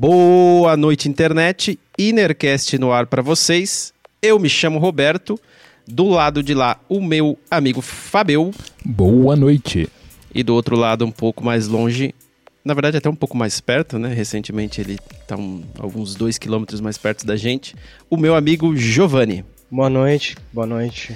Boa noite, internet. Inercast no ar para vocês. Eu me chamo Roberto. Do lado de lá, o meu amigo Fabio. Boa noite. E do outro lado, um pouco mais longe, na verdade até um pouco mais perto, né? Recentemente ele está um, alguns dois quilômetros mais perto da gente. O meu amigo Giovanni. Boa noite, boa noite.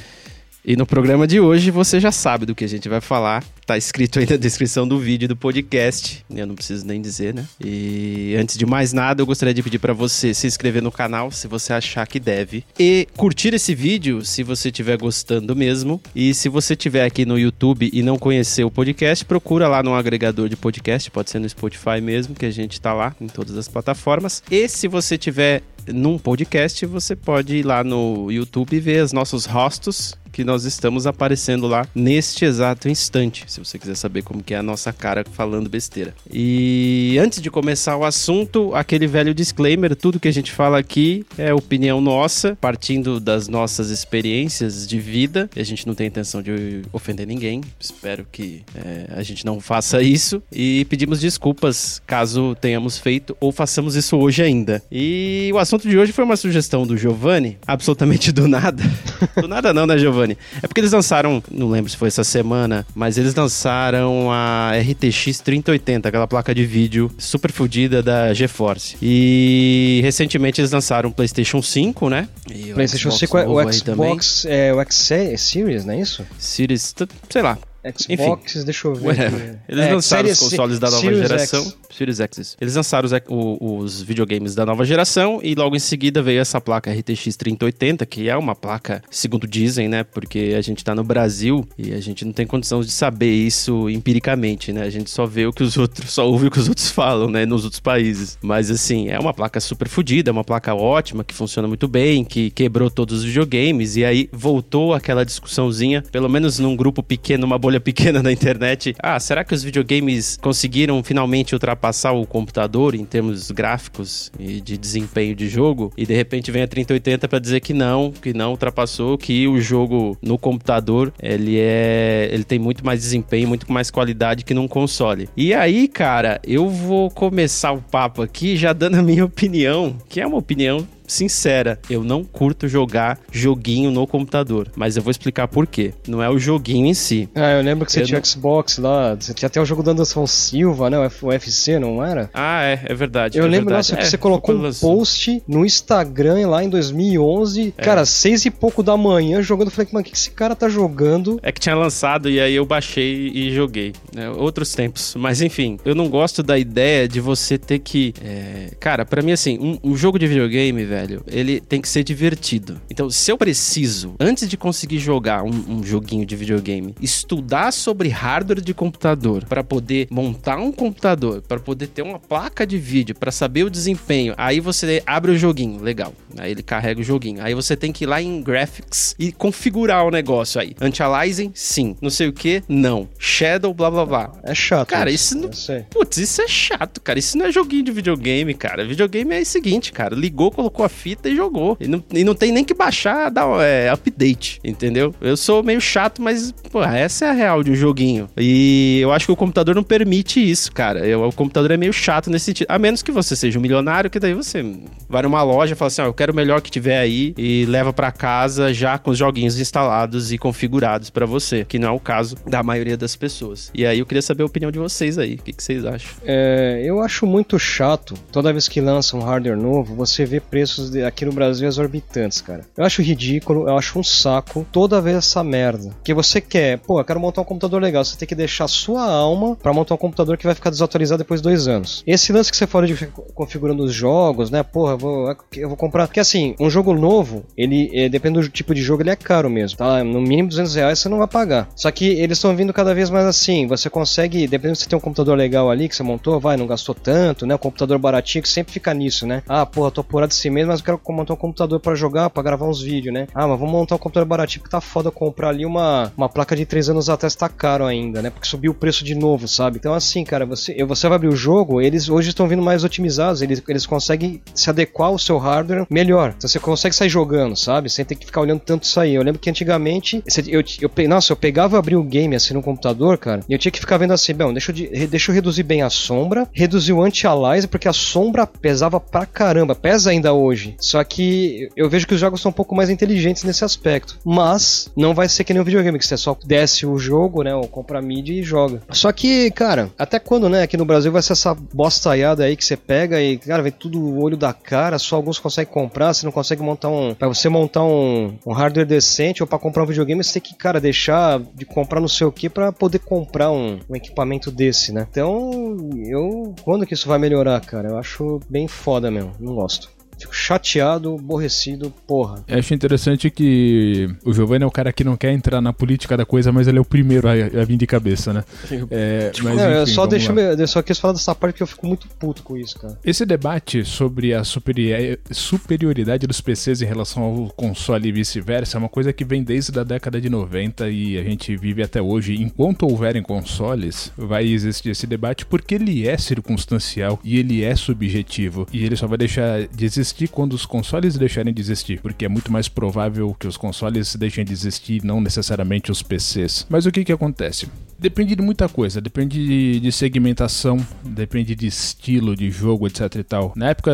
E no programa de hoje você já sabe do que a gente vai falar. Tá escrito aí na descrição do vídeo do podcast. Eu não preciso nem dizer, né? E antes de mais nada, eu gostaria de pedir para você se inscrever no canal se você achar que deve e curtir esse vídeo se você estiver gostando mesmo. E se você estiver aqui no YouTube e não conhecer o podcast, procura lá no agregador de podcast, pode ser no Spotify mesmo, que a gente tá lá em todas as plataformas. E se você tiver num podcast, você pode ir lá no YouTube e ver os nossos rostos que nós estamos aparecendo lá neste exato instante, se você quiser saber como que é a nossa cara falando besteira. E antes de começar o assunto, aquele velho disclaimer, tudo que a gente fala aqui é opinião nossa, partindo das nossas experiências de vida. A gente não tem intenção de ofender ninguém, espero que é, a gente não faça isso e pedimos desculpas caso tenhamos feito ou façamos isso hoje ainda. E o assunto de hoje foi uma sugestão do Giovanni, absolutamente do nada. do nada não, né, Giovanni? Giovanni. É porque eles lançaram, não lembro se foi essa semana, mas eles lançaram a RTX 3080, aquela placa de vídeo super fodida da GeForce. E recentemente eles lançaram o PlayStation 5, né? E PlayStation 5 é o Xbox, é o X Series, não é isso? Series, sei lá, Xbox, Enfim, deixa eu ver. Eles é, lançaram os consoles da nova Series geração. X. Series X. Eles lançaram os, os, videogames da nova geração e logo em seguida veio essa placa RTX 3080, que é uma placa, segundo dizem, né? Porque a gente tá no Brasil e a gente não tem condição de saber isso empiricamente, né? A gente só vê o que os outros, só ouve o que os outros falam, né? Nos outros países. Mas assim, é uma placa super fodida, é uma placa ótima, que funciona muito bem, que quebrou todos os videogames e aí voltou aquela discussãozinha, pelo menos num grupo pequeno, uma bolha pequena na internet. Ah, será que os videogames conseguiram finalmente ultrapassar ultrapassar o computador em termos gráficos e de desempenho de jogo, e de repente vem a 3080 para dizer que não, que não ultrapassou, que o jogo no computador ele é, ele tem muito mais desempenho, muito mais qualidade que num console. E aí, cara, eu vou começar o papo aqui já dando a minha opinião, que é uma opinião sincera, eu não curto jogar joguinho no computador, mas eu vou explicar por quê. Não é o joguinho em si. Ah, eu lembro que você eu tinha não... Xbox lá, você tinha até o jogo do Anderson Silva, né? O UFC, não era? Ah, é, é verdade. Eu é lembro, verdade. nossa, que é, você colocou um post no Instagram lá em 2011, é. cara, seis e pouco da manhã jogando. Eu falei, mano, o que esse cara tá jogando? É que tinha lançado e aí eu baixei e joguei. Né? Outros tempos. Mas enfim, eu não gosto da ideia de você ter que. É... Cara, para mim, assim, um, um jogo de videogame, velho velho, ele tem que ser divertido. Então, se eu preciso, antes de conseguir jogar um, um joguinho de videogame, estudar sobre hardware de computador para poder montar um computador, para poder ter uma placa de vídeo, para saber o desempenho, aí você abre o joguinho, legal. Aí ele carrega o joguinho. Aí você tem que ir lá em graphics e configurar o negócio aí. Anti-aliasing, sim. Não sei o que, não. Shadow, blá blá blá. É chato. Cara, isso, não. Putz, isso é chato, cara. Isso não é joguinho de videogame, cara. Videogame é o seguinte, cara. Ligou, colocou a fita e jogou. E não, e não tem nem que baixar, dar é, update, entendeu? Eu sou meio chato, mas, essa é a real de um joguinho. E eu acho que o computador não permite isso, cara. Eu, o computador é meio chato nesse sentido. A menos que você seja um milionário, que daí você vai numa loja e fala assim: ó, ah, eu quero o melhor que tiver aí e leva para casa já com os joguinhos instalados e configurados para você, que não é o caso da maioria das pessoas. E aí eu queria saber a opinião de vocês aí. O que, que vocês acham? É, eu acho muito chato toda vez que lança um hardware novo, você vê preços aqui no Brasil exorbitantes, cara. Eu acho ridículo, eu acho um saco toda vez essa merda. Que você quer, pô, eu quero montar um computador legal, você tem que deixar sua alma para montar um computador que vai ficar desatualizado depois de dois anos. Esse lance que você fala de configurando os jogos, né? Porra, eu vou, eu vou comprar. Porque assim, um jogo novo, ele, é, depende do tipo de jogo, ele é caro mesmo, tá? No mínimo 200 reais você não vai pagar. Só que eles estão vindo cada vez mais assim. Você consegue, dependendo se tem um computador legal ali que você montou, vai, não gastou tanto, né? O computador baratinho que sempre fica nisso, né? Ah, porra, tô apurado esse mês mesmo, mas eu quero montar um computador para jogar, para gravar uns vídeos, né? Ah, mas vamos montar um computador baratinho que tá foda comprar ali uma, uma placa de 3 anos atrás tá caro ainda, né? Porque subiu o preço de novo, sabe? Então assim, cara, você, você vai abrir o jogo, eles hoje estão vindo mais otimizados, eles, eles conseguem se adequar ao seu hardware melhor. Então você consegue sair jogando, sabe? Sem ter que ficar olhando tanto isso aí. Eu lembro que antigamente, eu, eu, eu, nossa, eu pegava e abria o game assim no computador, cara, e eu tinha que ficar vendo assim, bom, deixa eu, deixa eu reduzir bem a sombra, reduzir o anti-aliasing, porque a sombra pesava pra caramba, pesa ainda hoje. Só que eu vejo que os jogos são um pouco mais inteligentes nesse aspecto. Mas não vai ser que nem um videogame, que você só desce o jogo, né, ou compra a mídia e joga. Só que, cara, até quando, né, aqui no Brasil vai ser essa bostaiada aí que você pega e, cara, vem tudo o olho da cara, só alguns conseguem comprar, você não consegue montar um... Pra você montar um, um hardware decente ou para comprar um videogame, você tem que, cara, deixar de comprar não sei o que para poder comprar um, um equipamento desse, né? Então, eu... Quando que isso vai melhorar, cara? Eu acho bem foda mesmo. Não gosto. Fico chateado, aborrecido, porra. Eu acho interessante que o Giovanni é o cara que não quer entrar na política da coisa, mas ele é o primeiro a, a vir de cabeça, né? É, mas, é, enfim, eu só, deixa, eu só quis falar dessa parte que eu fico muito puto com isso, cara. Esse debate sobre a superioridade dos PCs em relação ao console e vice-versa é uma coisa que vem desde a década de 90 e a gente vive até hoje. Enquanto houverem consoles, vai existir esse debate porque ele é circunstancial e ele é subjetivo e ele só vai deixar de existir existir quando os consoles deixarem de existir, porque é muito mais provável que os consoles deixem de existir, não necessariamente os PCs. Mas o que que acontece? Depende de muita coisa, depende de segmentação, depende de estilo de jogo, etc e tal. Na época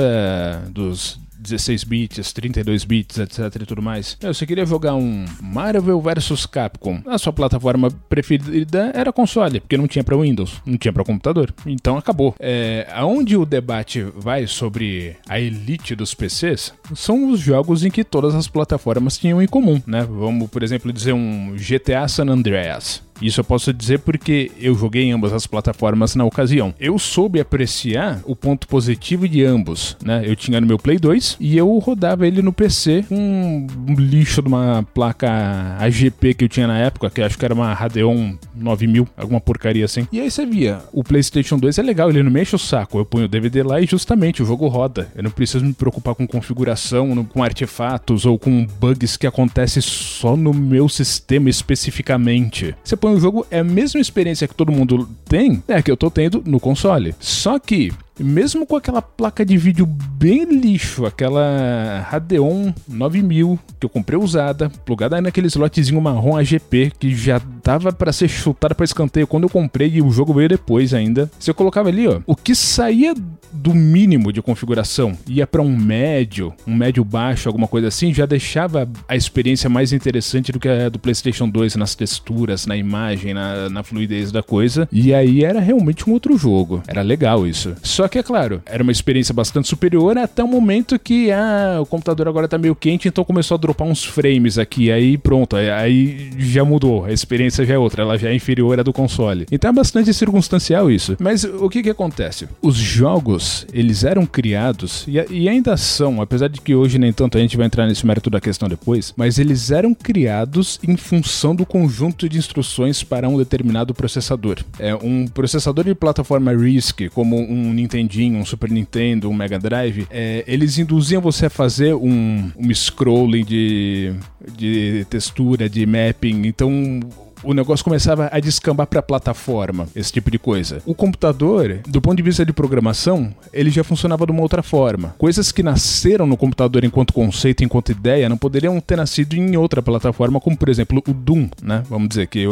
dos 16 bits, 32 bits, etc e tudo mais. Eu, você queria jogar um Marvel vs Capcom, a sua plataforma preferida era console, porque não tinha para Windows, não tinha para computador. Então acabou. É, aonde o debate vai sobre a elite dos PCs são os jogos em que todas as plataformas tinham em comum, né? Vamos, por exemplo, dizer um GTA San Andreas. Isso eu posso dizer porque eu joguei em ambas as plataformas na ocasião. Eu soube apreciar o ponto positivo de ambos, né? Eu tinha no meu Play 2 e eu rodava ele no PC com um lixo de uma placa AGP que eu tinha na época, que acho que era uma Radeon 9000, alguma porcaria assim. E aí você via, o PlayStation 2 é legal, ele não mexe o saco. Eu ponho o DVD lá e justamente o jogo roda. Eu não preciso me preocupar com configuração, com artefatos ou com bugs que acontecem só no meu sistema especificamente. Você põe o jogo, é a mesma experiência que todo mundo tem, é que eu tô tendo no console. Só que mesmo com aquela placa de vídeo bem lixo, aquela Radeon 9000 que eu comprei usada, plugada naquele slotzinho marrom AGP que já dava para ser chutada para escanteio quando eu comprei e o jogo veio depois ainda. Você colocava ali, ó, o que saía do mínimo de configuração ia para um médio, um médio baixo, alguma coisa assim, já deixava a experiência mais interessante do que a do PlayStation 2 nas texturas, na imagem, na, na fluidez da coisa. E aí era realmente um outro jogo. Era legal isso. Só que, é claro, era uma experiência bastante superior até o momento que ah, o computador agora tá meio quente, então começou a dropar uns frames aqui. Aí pronto, aí já mudou. A experiência já é outra, ela já é inferior à do console. Então é bastante circunstancial isso. Mas o que que acontece? Os jogos eles eram criados, e, e, ainda são, apesar de que hoje nem tanto a gente vai entrar nesse mérito da questão depois, mas eles eram criados em função do conjunto de instruções para um determinado processador. É um processador de plataforma RISC, como um Nintendinho, um Super Nintendo, um Mega Drive, é, eles induziam você a fazer um, um scrolling de, de textura, de mapping, então o negócio começava a descambar para a plataforma, esse tipo de coisa. O computador, do ponto de vista de programação, ele já funcionava de uma outra forma. Coisas que nasceram no computador enquanto conceito, enquanto ideia, não poderiam ter nascido em outra plataforma, como por exemplo o Doom, né? Vamos dizer que é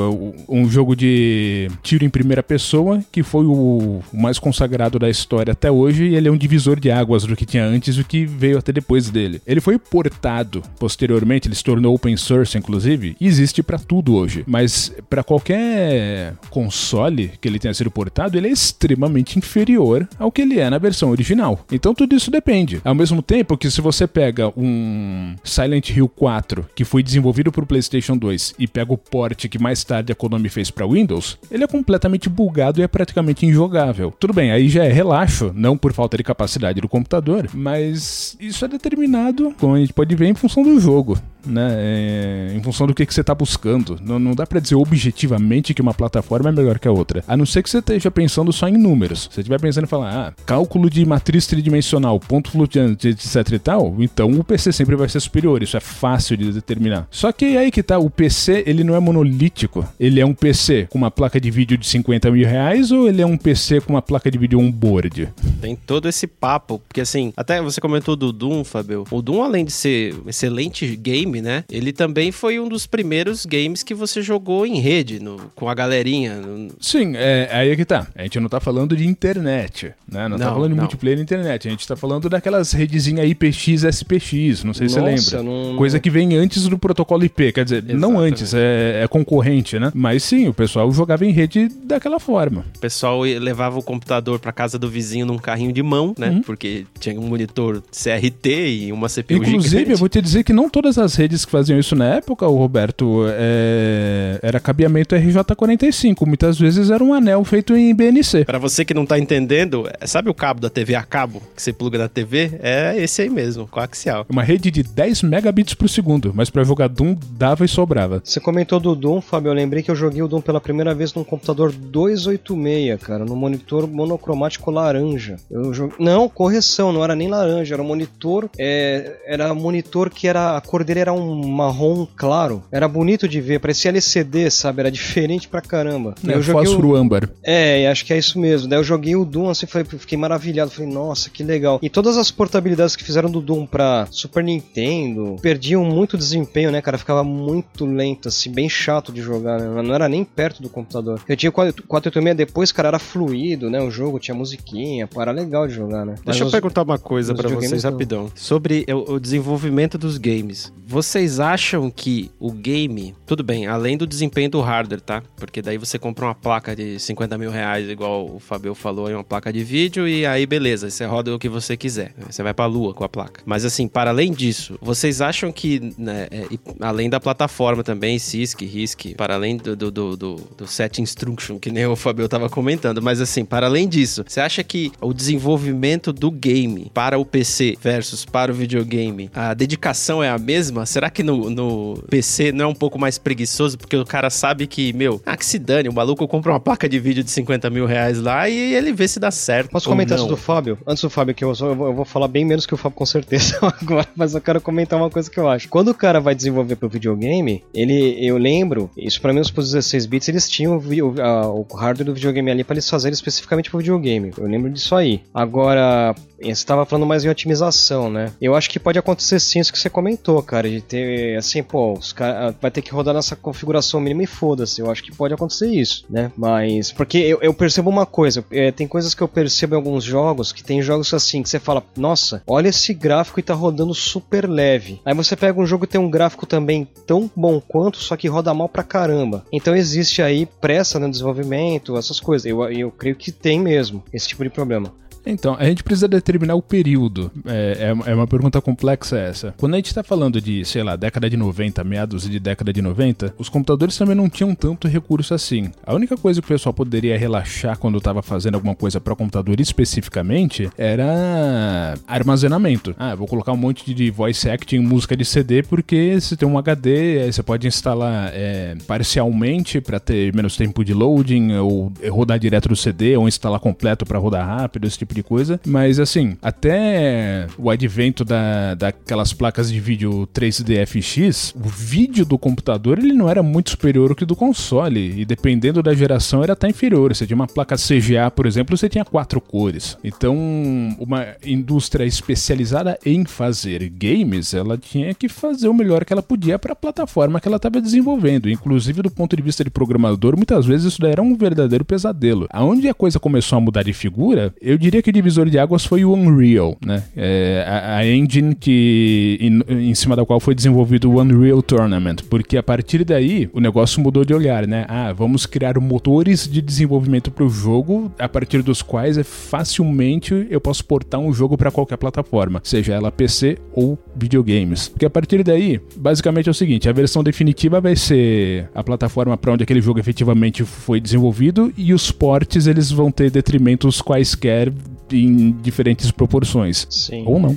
um jogo de tiro em primeira pessoa que foi o mais consagrado da história até hoje e ele é um divisor de águas do que tinha antes e o que veio até depois dele. Ele foi portado posteriormente, ele se tornou open source inclusive, e existe para tudo hoje, mas para qualquer console que ele tenha sido portado, ele é extremamente inferior ao que ele é na versão original. Então tudo isso depende. Ao mesmo tempo que se você pega um Silent Hill 4 que foi desenvolvido para o PlayStation 2 e pega o port que mais tarde a Konami fez para Windows, ele é completamente bugado e é praticamente injogável. Tudo bem, aí já é relaxo, não por falta de capacidade do computador, mas isso é determinado, como a gente pode ver, em função do jogo. Né? É, em função do que, que você está buscando. Não, não dá para dizer objetivamente que uma plataforma é melhor que a outra. A não ser que você esteja pensando só em números. Se você estiver pensando em falar, ah, cálculo de matriz tridimensional, ponto flutuante, etc e tal, então o PC sempre vai ser superior. Isso é fácil de determinar. Só que aí que tá, o PC, ele não é monolítico. Ele é um PC com uma placa de vídeo de 50 mil reais ou ele é um PC com uma placa de vídeo on-board? Tem todo esse papo, porque assim, até você comentou do Doom, Fabio. O Doom, além de ser excelente game, né? Ele também foi um dos primeiros games que você jogou em rede, no, com a galerinha. No... Sim, é, aí é que tá. A gente não tá falando de internet, né? Não, tá não tá falando de não. multiplayer na internet. A gente tá falando daquelas redezinhas IPX, SPX, não sei se Nossa, você lembra. Não... Coisa que vem antes do protocolo IP, quer dizer, Exatamente. não antes, é, é, concorrente, né? Mas sim, o pessoal jogava em rede daquela forma. O pessoal levava o computador pra casa do vizinho num carrinho de mão, né? Uhum. Porque tinha um monitor CRT e uma CPU Inclusive, gigante. eu vou te dizer que não todas as redes que faziam isso na época, o Roberto, é... era cabeamento RJ45. Muitas vezes era um anel feito em BNC. Para você que não tá entendendo, é, sabe o cabo da TV a cabo que você pluga na TV? É esse aí mesmo, coaxial. Uma rede de 10 megabits por segundo, mas para jogar Doom dava e sobrava. Você comentou do Doom, Fábio, eu lembrei que eu joguei o Doom pela primeira vez num computador 286, cara, no monitor monocromático laranja. Eu joguei... Não, correção, não era nem laranja, era um monitor, é... era um monitor que era a cor dele era um marrom claro. Era bonito de ver, parecia LCD, sabe? Era diferente pra caramba. É, eu joguei fósforo o... âmbar. É, acho que é isso mesmo. Daí eu joguei o Doom assim, fiquei maravilhado, falei, nossa, que legal. E todas as portabilidades que fizeram do Doom pra Super Nintendo perdiam muito desempenho, né, cara? Ficava muito lento, assim, bem chato de jogar, né? Não era nem perto do computador. Eu tinha 486 depois, cara, era fluido, né? O jogo tinha musiquinha, era legal de jogar, né? Deixa Mas eu perguntar uma coisa para vocês rapidão. Sobre o desenvolvimento dos games. Vocês acham que o game, tudo bem, além do desempenho do hardware, tá? Porque daí você compra uma placa de 50 mil reais, igual o Fabio falou, uma placa de vídeo, e aí beleza, você roda o que você quiser. Você vai pra lua com a placa. Mas assim, para além disso, vocês acham que, né, é, além da plataforma também, CISC, RISC, para além do, do, do, do, do set instruction, que nem o Fabio tava comentando, mas assim, para além disso, você acha que o desenvolvimento do game para o PC versus para o videogame, a dedicação é a mesma? Será que no, no PC não é um pouco mais preguiçoso? Porque o cara sabe que, meu, ah, que se dane, o maluco compra uma placa de vídeo de 50 mil reais lá e ele vê se dá certo. Posso comentar isso do Fábio? Antes do Fábio, que eu, eu, vou, falar bem menos que o Fábio com certeza agora, mas eu quero comentar uma coisa que eu acho. Quando o cara vai desenvolver pro videogame, ele, eu lembro, isso pra mim os 16 bits, eles tinham o, a, o hardware do videogame ali para eles fazerem especificamente pro videogame. Eu lembro disso aí. Agora, você estava falando mais em otimização, né? Eu acho que pode acontecer sim isso que você comentou, cara, de ter, assim, pô, os cara, vai ter que rodar nessa configuração mínima e foda-se. Eu acho que pode acontecer isso, né? Mas, porque eu, eu percebo uma coisa, é, tem coisas que eu percebo em alguns jogos, que tem jogos assim, que você fala, nossa, olha esse gráfico e tá rodando super leve. Aí você pega um jogo que tem um gráfico também tão bom quanto, só que roda mal pra caramba. Então existe aí pressa no desenvolvimento, essas coisas. Eu, eu creio que tem mesmo esse tipo de problema. Então, a gente precisa determinar o período. É, é, é uma pergunta complexa essa. Quando a gente está falando de, sei lá, década de 90, meados de década de 90, os computadores também não tinham tanto recurso assim. A única coisa que o pessoal poderia relaxar quando estava fazendo alguma coisa para computador especificamente era armazenamento. Ah, vou colocar um monte de voice acting, música de CD, porque você tem um HD, você pode instalar é, parcialmente para ter menos tempo de loading, ou rodar direto do CD, ou instalar completo para rodar rápido, esse tipo de coisa. Mas assim, até o advento da, daquelas placas de vídeo 3D FX, o vídeo do computador ele não era muito superior ao que do console. E dependendo da geração, era até inferior. Você tinha uma placa CGA, por exemplo, você tinha quatro cores. Então, uma indústria especializada em fazer games, ela tinha que fazer o melhor que ela podia para a plataforma que ela estava desenvolvendo. Inclusive, do ponto de vista de programador, muitas vezes isso daí era um verdadeiro pesadelo. Aonde a coisa começou a mudar de figura, eu diria que o divisor de águas foi o Unreal, né? É, a, a, engine que, em, em, cima da qual foi desenvolvido o Unreal Tournament, porque a partir daí o negócio mudou de olhar, né? Ah, vamos criar motores de desenvolvimento para o jogo, a partir dos quais é facilmente eu posso portar um jogo para qualquer plataforma, seja ela PC ou videogames. Porque a partir daí, basicamente é o seguinte: a versão definitiva vai ser a plataforma para onde aquele jogo efetivamente foi desenvolvido e os portes eles vão ter detrimentos quaisquer em diferentes proporções. Sim. Ou não.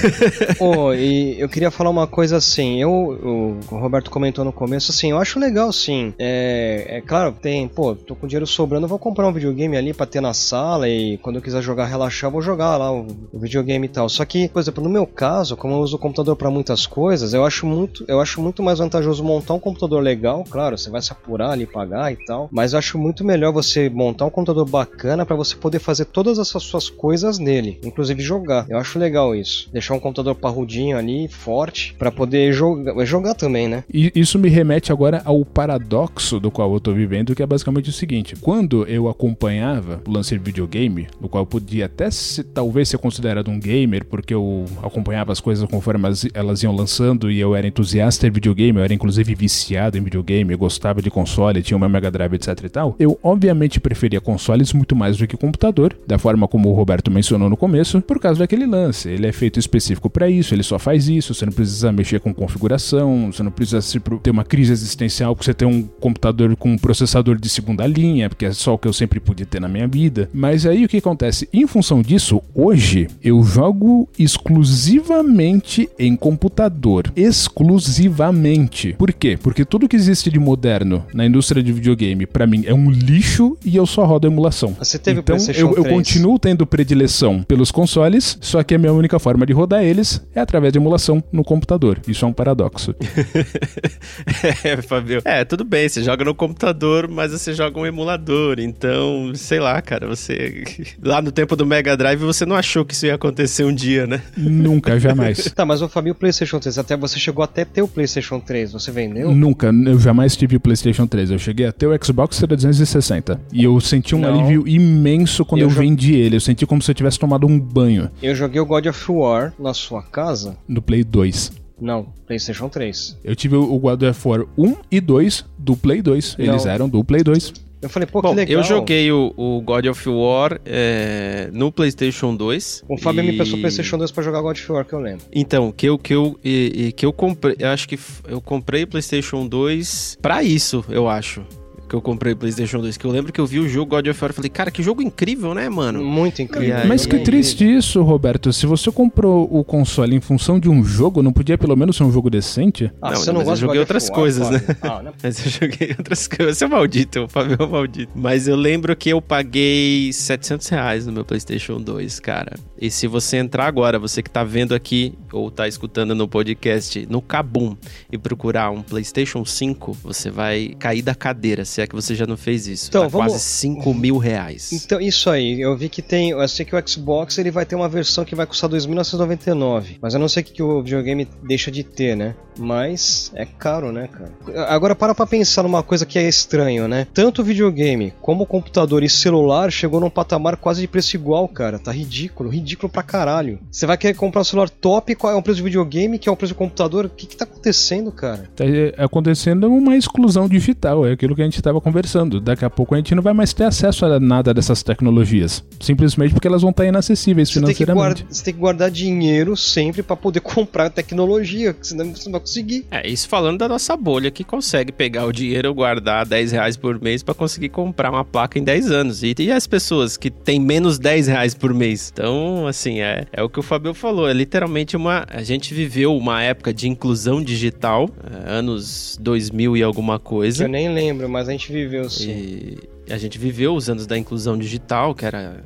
Pô, e eu queria falar uma coisa assim. Eu, o, Roberto comentou no começo, assim, eu acho legal, sim. É, é claro, tem, pô, tô com dinheiro sobrando, eu vou comprar um videogame ali pra ter na sala e quando eu quiser jogar, relaxar, vou jogar lá o, o videogame e tal. Só que, por exemplo, no meu caso, como eu uso o computador para muitas coisas, eu acho muito, eu acho muito mais vantajoso montar um computador legal, claro, você vai se apurar ali, pagar e tal, mas eu acho muito melhor você montar um computador bacana para você poder fazer todas essas suas coisas nele, inclusive jogar. Eu acho legal isso. Deixar um computador parrudinho ali, forte, para poder jogar, jogar também, né? E isso me remete agora ao paradoxo do qual eu tô vivendo, que é basicamente o seguinte: quando eu acompanhava o lance de videogame, no qual eu podia até se, talvez ser considerado um gamer, porque eu acompanhava as coisas conforme elas, iam lançando e eu era entusiasta de videogame, eu era inclusive viciado em videogame, eu gostava de console, tinha uma Mega Drive, etc e tal. Eu obviamente preferia consoles muito mais do que computador, da forma como o Roberto mencionou no começo, por causa daquele lance. Ele é feito específico para isso, ele só faz isso, você não precisa mexer com configuração, você não precisa ter uma crise existencial porque você tem um computador com um processador de segunda linha, porque é só o que eu sempre pude ter na minha vida. Mas aí o que acontece? Em função disso, hoje eu jogo exclusivamente em computador. Exclusivamente. Por quê? Porque tudo que existe de moderno na indústria de videogame, para mim, é um lixo e eu só rodo emulação. Você teve então, PlayStation eu, eu 3? continuo tendo predileção pelos consoles, só que a minha única forma de rodar eles é através de emulação no computador. Isso é um paradoxo. é, Fabio. É, tudo bem, você joga no computador, mas você joga um emulador. Então, sei lá, cara, você. Lá no tempo do Mega Drive, você não achou que isso ia acontecer um dia, né? Nunca, jamais. Tá, mas o Fabio, o PlayStation 3, até você chegou até ter o PlayStation 3, você vendeu? Nunca, eu jamais tive o PlayStation 3. Eu cheguei até o Xbox 360. E eu senti um Não. alívio imenso quando Eu eu, vendi ele. Eu senti como se eu tivesse tomado um banho Eu joguei o God of War na sua casa? no Play 2. Não, PlayStation 3. Eu tive o God of War 1 e 2 do Play 2. Eles Não. eram do Play 2. Eu falei, pô, Bom, que legal. eu joguei o, o God of War é, no PlayStation 2. O Fábio me e- passou o PlayStation 2 pra jogar God of War, que eu lembro. Então, que eu, que eu, e, e que eu comprei, eu acho que f- eu comprei o PlayStation 2 pra isso, eu acho. Que eu comprei o PlayStation 2. Que eu lembro que eu vi o jogo God of War e falei, cara, que jogo incrível, né, mano? Muito incrível. Aí- Mas que É triste isso, Roberto. Se você comprou o console em função de um jogo, não podia pelo menos ser um jogo decente? Ah, Não, você não mas eu gosta de joguei outras War, coisas, né? Ah, não. Mas eu joguei outras coisas. Você é maldito, o Fabio é maldito. Mas eu lembro que eu paguei 700 reais no meu PlayStation 2, cara. E se você entrar agora, você que tá vendo aqui ou tá escutando no podcast, no Kabum, e procurar um PlayStation 5, você vai cair da cadeira, se é que você já não fez isso. Então, tá vamos- quase 5 mil reais. Então, isso aí, eu vi que tem. Eu sei que o Xbox ele vai ter uma versão que vai custar 2.999. Mas eu não sei o que, que o videogame deixa de ter, né? Mas é caro, né, cara? Agora para pra pensar numa coisa que é estranho, né? Tanto o videogame como o computador e celular chegou num patamar quase de preço igual, cara. Tá ridículo, ridículo pra caralho. Você vai querer comprar um celular top, qual é o preço do videogame, que é o preço do computador? O que que tá acontecendo, cara? Tá é, acontecendo uma exclusão digital, é aquilo que a gente estava conversando. Daqui a pouco a gente não vai mais ter acesso a nada dessas tecnologias. Simplesmente porque elas vão estar inacessíveis Você tem, financeiramente. guarda- você tem que guardar dinheiro sempre pra poder comprar tecnologia, senão você não vai conseguir. É, isso falando da nossa bolha que consegue pegar o dinheiro, guardar 10 reais por mês pra conseguir comprar uma placa em 10 anos. E, e as pessoas que têm menos 10 reais por mês? Então, assim, é, é o que o Fabio falou. É literalmente uma. A gente viveu uma época de inclusão digital, é, anos 2000 e alguma coisa. eu nem lembro, mas a gente viveu sim. E a gente viveu os anos da inclusão digital, que era.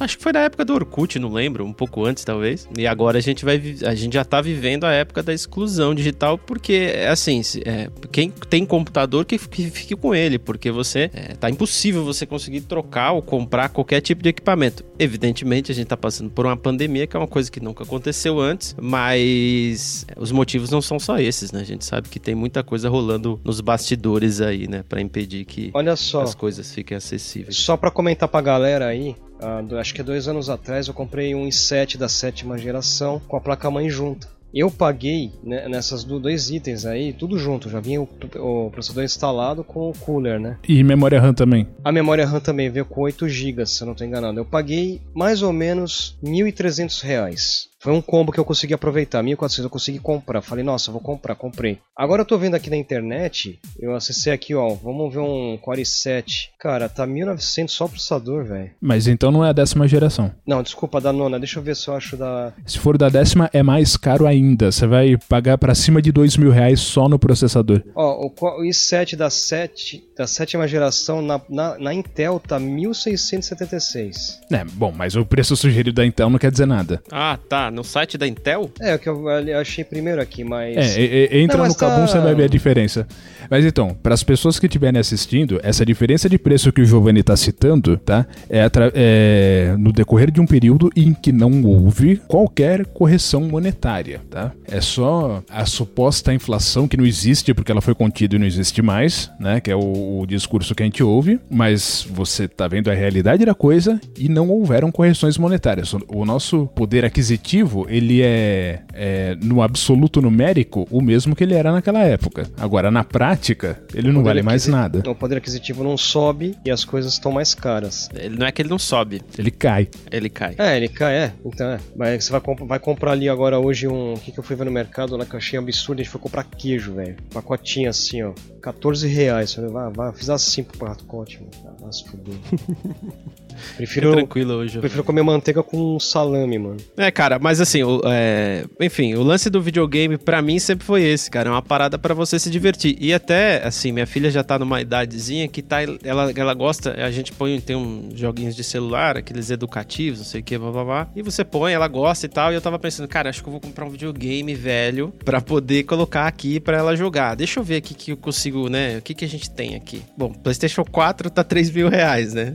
Acho que foi da época do Orkut, não lembro, um pouco antes talvez. E agora a gente vai, a gente já tá vivendo a época da exclusão digital, porque assim, é, quem tem computador que, que fique com ele, porque você é, tá impossível você conseguir trocar ou comprar qualquer tipo de equipamento. Evidentemente a gente tá passando por uma pandemia, que é uma coisa que nunca aconteceu antes, mas os motivos não são só esses, né? A gente sabe que tem muita coisa rolando nos bastidores aí, né, Pra impedir que Olha só, as coisas fiquem acessíveis. só pra comentar pra galera aí, ah, acho que dois anos atrás eu comprei um i7 da sétima geração com a placa-mãe junta. Eu paguei né, nessas do- dois itens aí, tudo junto, já vinha o, o processador instalado com o cooler, né? E memória RAM também. A memória RAM também veio com 8 GB, se eu não estou enganado. Eu paguei mais ou menos 1.300 reais. Foi um combo que eu consegui aproveitar. 1400 eu consegui comprar. Falei, nossa, vou comprar, comprei. Agora eu tô vendo aqui na internet, eu acessei aqui, ó, vamos ver um Core 7. Cara, tá 1900 só processador, velho. Mas então não é a décima geração. Não, desculpa, da nona. Deixa eu ver se eu acho da. Se for da décima, é mais caro ainda. Você vai pagar pra cima de dois mil reais só no processador. Ó, o, o i7 da, 7, da sétima geração na, na, na Intel tá 1676. É, bom, mas o preço sugerido da Intel não quer dizer nada. Ah, tá. No site da Intel? É, o que eu achei primeiro aqui, mas. É, e, e, entra Não, no mas tá- você vai ver a diferença. Mas então, para as pessoas que estiverem assistindo, essa diferença de preço que o Giovanni está citando, tá? É, é no decorrer de um período em que não houve qualquer correção monetária, tá? É só a suposta inflação que não existe porque ela foi contida e não existe mais, né? Que é o, o discurso que a gente ouve. Mas você tá vendo a realidade da coisa e não houveram correções monetárias. O nosso poder aquisitivo, ele é, é, no absoluto numérico, o mesmo que ele era naquela época. Agora, na prática, ele não vale mais nada. O poder aquisitivo não sobe e as coisas estão mais caras. Ele não é que ele não sobe, Ele cai. ele cai. É, ele cai, é. Então é. Mas você vai, comp- vai comprar ali agora hoje um. O que, que eu fui ver no mercado lá que eu achei absurdo? A gente foi comprar queijo, velho. Pacotinho assim, ó. 14 reais. Eu Falei, vai, vai, fiz assim pro pacote, mano. Ah, Nossa, fudeu. Prefiro, tranquilo hoje. prefiro comer manteiga com salame, mano. É, cara, mas assim, o, é, enfim, o lance do videogame pra mim sempre foi esse, cara. É uma parada pra você se divertir. E até, assim, minha filha já tá numa idadezinha que tá. Ela, ela gosta, a gente põe, tem uns joguinhos de celular, aqueles educativos, não sei o que, blá blá blá. E você põe, ela gosta e tal. E eu tava pensando, cara, acho que eu vou comprar um videogame velho pra poder colocar aqui pra ela jogar. Deixa eu ver aqui que eu consigo, né? O que, que a gente tem aqui? Bom, PlayStation 4 tá 3 mil reais, né?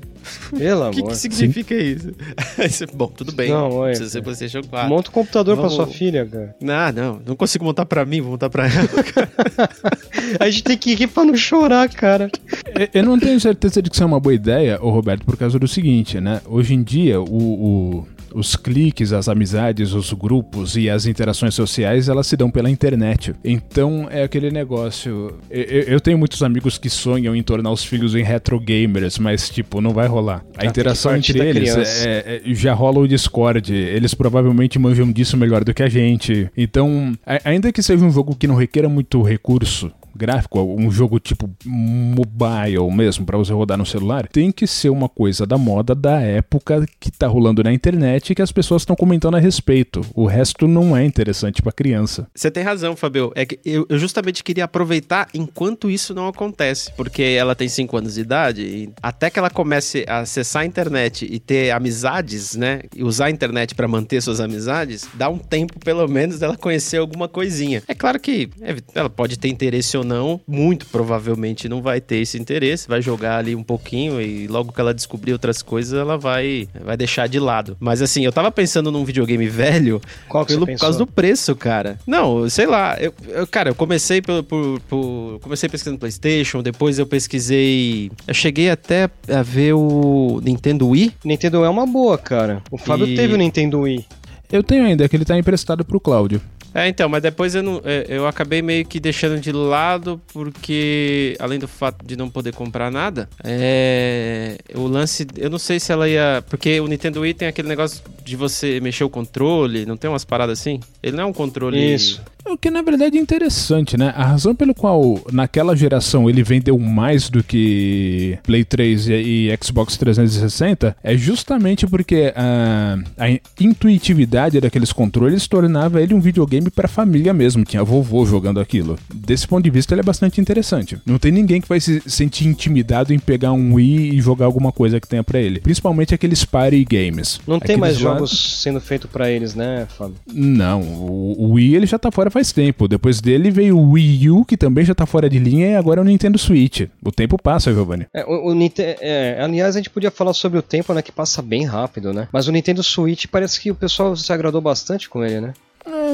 Pelo que, amor. que significa isso? Aí você, Bom, tudo bem. Não, olha, precisa ser cara. PlayStation 4. Monta o computador Vamos- pra sua filha, cara. Não, não, não consigo montar pra mim, vou montar pra ela. A gente tem que rir pra não chorar, cara. Eu- Eu não tenho certeza de que isso é uma boa ideia, ô Roberto, por causa do seguinte, né? Hoje em dia, o- o- os cliques, as amizades, os grupos e as interações sociais, elas se dão pela internet. Então, é aquele negócio... Eu, eu- tenho muitos amigos que sonham em tornar os filhos em retro gamers, mas, tipo, não vai rolar. A tem interação entre eles criança. é- é- já rola o Discord. Eles provavelmente manjam disso melhor do que a gente. Então, a- ainda que seja um jogo que não requeira muito recurso gráfico, um jogo tipo mobile mesmo, pra você rodar no celular, tem que ser uma coisa da moda da época que tá rolando na internet e que as pessoas estão comentando a respeito. O resto não é interessante pra criança. Você tem razão, Fabio. É que eu, eu justamente queria aproveitar enquanto isso não acontece. Porque ela tem 5 anos de idade e até que ela comece a acessar a internet e ter amizades, né? E usar a internet pra manter suas amizades, dá um tempo, pelo menos, dela conhecer alguma coisinha. É claro que é, ela pode ter interesse ou não, muito provavelmente não vai ter esse interesse, vai jogar ali um pouquinho e logo que ela descobrir outras coisas, ela vai, vai deixar de lado. Mas assim, eu tava pensando num videogame velho Qual pelo, por causa do preço, cara. Não, sei lá. Eu, eu- cara, eu comecei por, por- por- Comecei pesquisando PlayStation, depois eu pesquisei. Eu cheguei até a ver o Nintendo Wii. Nintendo é uma boa, cara. O Fábio E- teve o Nintendo Wii. Eu tenho ainda, é que ele tá emprestado pro Cláudio. É, então, mas depois eu, não, é, eu acabei meio que deixando de lado, porque além do fato de não poder comprar nada, é, o lance, eu não sei se ela ia. Porque o Nintendo Wii tem aquele negócio de você mexer o controle, não tem umas paradas assim? Ele não é um controle. Isso. O que na verdade é interessante, né? A razão pelo qual naquela geração ele vendeu mais do que Play 3 e, e Xbox 360 é justamente porque a, a intuitividade daqueles controles tornava ele um videogame pra família mesmo. Tinha vovô jogando aquilo. Desse ponto de vista, ele é bastante interessante. Não tem ninguém que vai se sentir intimidado em pegar um Wii e jogar alguma coisa que tenha pra ele. Principalmente aqueles party games. Não tem Aqueles mais lá- jogos sendo feitos pra eles, né, Fábio? não, o, o Wii ele já tá fora faz tempo. Depois dele veio o Wii U, que também já tá fora de linha, e agora é o Nintendo Switch. O tempo passa, Giovanni. É, o, o é, aliás, a gente podia falar sobre o tempo, né, que passa bem rápido, né? Mas o Nintendo Switch parece que o pessoal se agradou bastante com ele, né?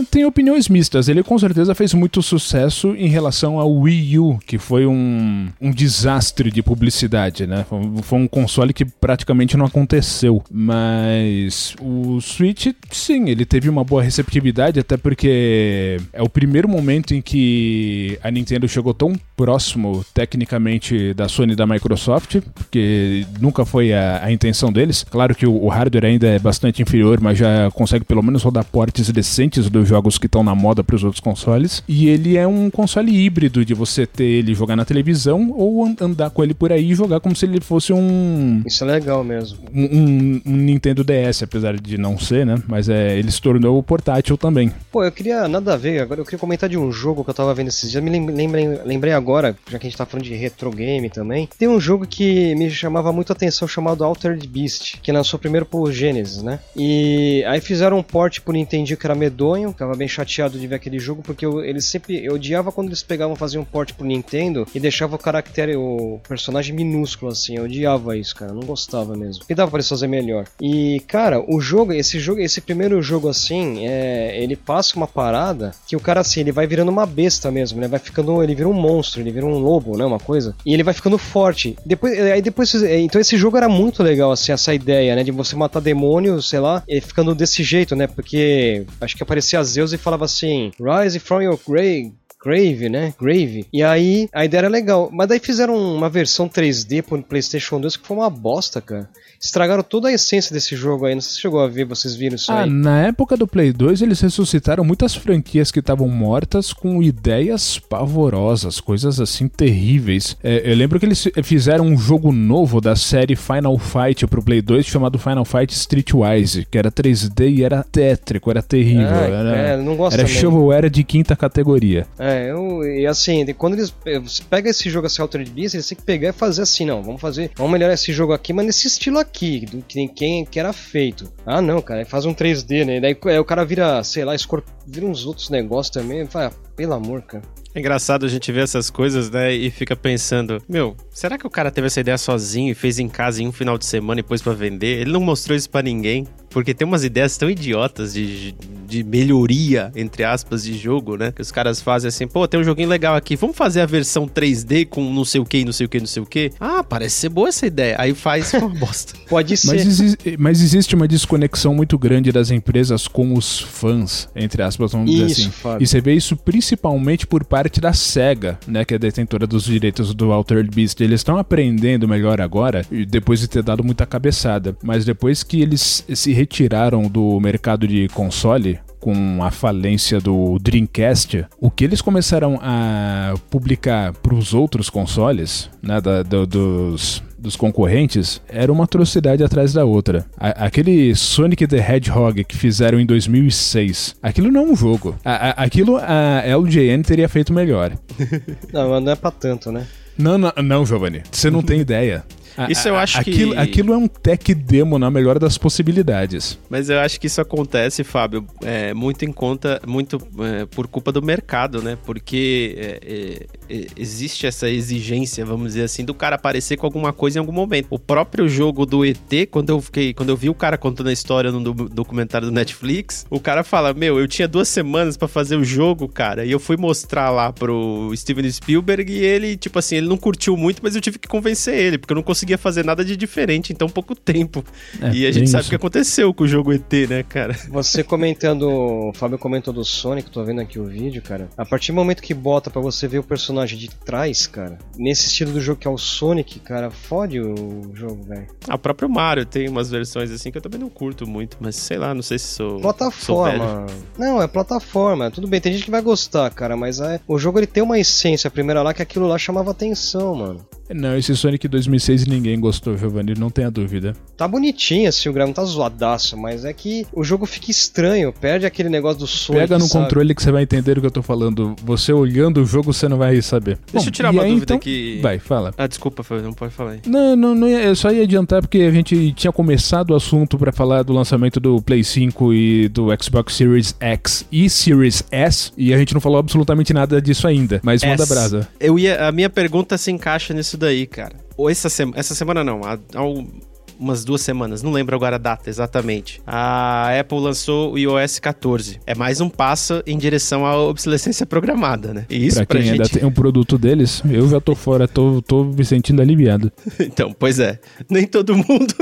Tem opiniões mistas. Ele com certeza fez muito sucesso em relação ao Wii U, que foi um, um desastre de publicidade, né? Foi um console que praticamente não aconteceu. Mas o Switch, sim, ele teve uma boa receptividade, até porque é o primeiro momento em que a Nintendo chegou tão próximo tecnicamente da Sony e da Microsoft, porque nunca foi a, a intenção deles. Claro que o, o hardware ainda é bastante inferior, mas já consegue pelo menos rodar portes decentes dos jogos que estão na moda para os outros consoles. E ele é um console híbrido de você ter ele jogar na televisão ou andar com ele por aí e jogar como se ele fosse um. Isso é legal mesmo. Um, um, um Nintendo DS, apesar de não ser, né? Mas é, ele se tornou portátil também. Pô, eu queria nada a ver, agora eu queria comentar de um jogo que eu tava vendo esses dias. Me lembrei, lembrei agora, já que a gente tá falando de retro game também. Tem um jogo que me chamava muito a atenção chamado Altered Beast, que lançou primeiro pro Genesis, né? E aí fizeram um port pro Nintendo que era medonho, tava bem chateado de ver aquele jogo, porque eu, eles sempre. Eu odiava quando eles pegavam faziam um port pro Nintendo e deixava o caractere, o personagem minúsculo assim. Eu odiava isso, cara. não gostava mesmo. E dava pra eles fazer melhor. E, cara, o jogo, esse jogo, esse primeiro jogo assim, é, ele passa uma parada que o cara assim, ele vai virando uma besta mesmo, né? Vai ficando, ele vira um monstro, ele vira um lobo, né? Uma coisa. E ele vai ficando forte. Depois, aí depois, então esse jogo era muito legal assim, essa ideia, né? De você matar demônios, sei lá, e ficando desse jeito, né? Porque acho que aparecia Zeus e falava assim: Rise from your grave, Grave, né? Grave. E aí a ideia era legal. Mas daí fizeram uma versão 3D pro PlayStation 2 que foi uma bosta, cara estragaram toda a essência desse jogo aí. Não sei se chegou a ver, vocês viram isso ah, aí. Na época do Play 2, eles ressuscitaram muitas franquias que estavam mortas com ideias pavorosas, coisas assim terríveis. É, eu lembro que eles fizeram um jogo novo da série Final Fight pro Play 2 chamado Final Fight Streetwise, que era 3D e era tétrico, era terrível. Ah, era, é, não gosto Era shovelware de quinta categoria. É, eu, e assim, quando eles pegam esse jogo assim, Altered Beast, eles têm que pegar e fazer assim, não, vamos fazer, vamos melhorar esse jogo aqui, mas nesse estilo aqui aqui, do que quem que era feito. Ah, não, cara, faz um 3D, né? Daí o cara vira, sei lá, escorp... vira uns outros negócios também. Fala, pelo amor, cara. É engraçado a gente ver essas coisas, né? E fica pensando, meu, será que o cara teve essa ideia sozinho e fez em casa em um final de semana e pôs pra vender? Ele não mostrou isso para ninguém. Porque tem umas ideias tão idiotas de, de melhoria, entre aspas, de jogo, né? Que os caras fazem assim, pô, tem um joguinho legal aqui, vamos fazer a versão 3D com não sei o que, não sei o que, não sei o que. Ah, parece ser boa essa ideia. Aí faz uma bosta. Pode ser. Mas, exi mas, existe uma desconexão muito grande das empresas com os fãs, entre aspas, vamos isso, dizer assim. Fábio. E você vê isso principalmente por parte da SEGA, né? Que é detentora dos direitos do Altered Beast. Eles estão aprendendo melhor agora, depois de ter dado muita cabeçada. Mas depois que eles se retiraram do mercado de console, com a falência do Dreamcast, o que eles começaram a publicar para os outros consoles, né, da, do, dos, dos concorrentes, era uma atrocidade atrás da outra. A, aquele Sonic the Hedgehog que fizeram em 2006, aquilo não é um jogo. A, a, aquilo a LJN teria feito melhor. não, mas não é pra tanto, né? Não, não, não, Giovanni. Você não tem ideia. Isso eu acho aquilo, que. Aquilo é um tech demo na melhor das possibilidades. Mas eu acho que isso acontece, Fábio, é, muito em conta, muito é, por culpa do mercado, né? Porque é, é, existe essa exigência, vamos dizer assim, do cara aparecer com alguma coisa em algum momento. O próprio jogo do ET, quando eu fiquei, quando eu vi o cara contando a história no documentário do Netflix, o cara fala: Meu, eu tinha duas semanas para fazer o jogo, cara, e eu fui mostrar lá pro Steven Spielberg e ele, tipo assim, ele não curtiu muito, mas eu tive que convencer ele, porque eu não conseguia fazer nada de diferente em tão pouco tempo. É, e a gente sabe o que aconteceu com o jogo ET, né, cara? Você comentando, o Fábio comentou do Sonic, tô vendo aqui o vídeo, cara. A partir do momento que bota para você ver o personagem de trás, cara, nesse estilo do jogo que é o Sonic, cara, fode o jogo, velho. Ah, o próprio Mario tem umas versões assim que eu também não curto muito, mas sei lá, não sei se sou. Plataforma. Sou não, é plataforma. Tudo bem, tem gente que vai gostar, cara, mas é, o jogo ele tem uma essência, a primeira lá, que aquilo lá chamava atenção, mano. Não, esse Sonic 2006 ninguém gostou, Giovanni, não tenha dúvida. Tá bonitinho assim, o gráfico tá zoadaço, mas é que o jogo fica estranho, perde aquele negócio do Sonic. Pega no sabe? controle que você vai entender o que eu tô falando. Você olhando o jogo, você não vai saber. Deixa Bom, eu tirar uma aí, dúvida então... aqui. Vai, fala. Ah, desculpa, não pode falar aí. Não, não, não ia, eu só ia adiantar porque a gente tinha começado o assunto para falar do lançamento do Play 5 e do Xbox Series X e Series S, e a gente não falou absolutamente nada disso ainda. Mas manda S. brasa. Eu ia, a minha pergunta se encaixa nisso daí, cara. Ou essa, sema, essa semana não, há, há umas duas semanas, não lembro agora a data exatamente. A Apple lançou o iOS 14. É mais um passo em direção à obsolescência programada, né? E isso pra, pra quem gente... ainda tem um produto deles, eu já tô fora, tô, tô me sentindo aliviado. então, pois é. Nem todo mundo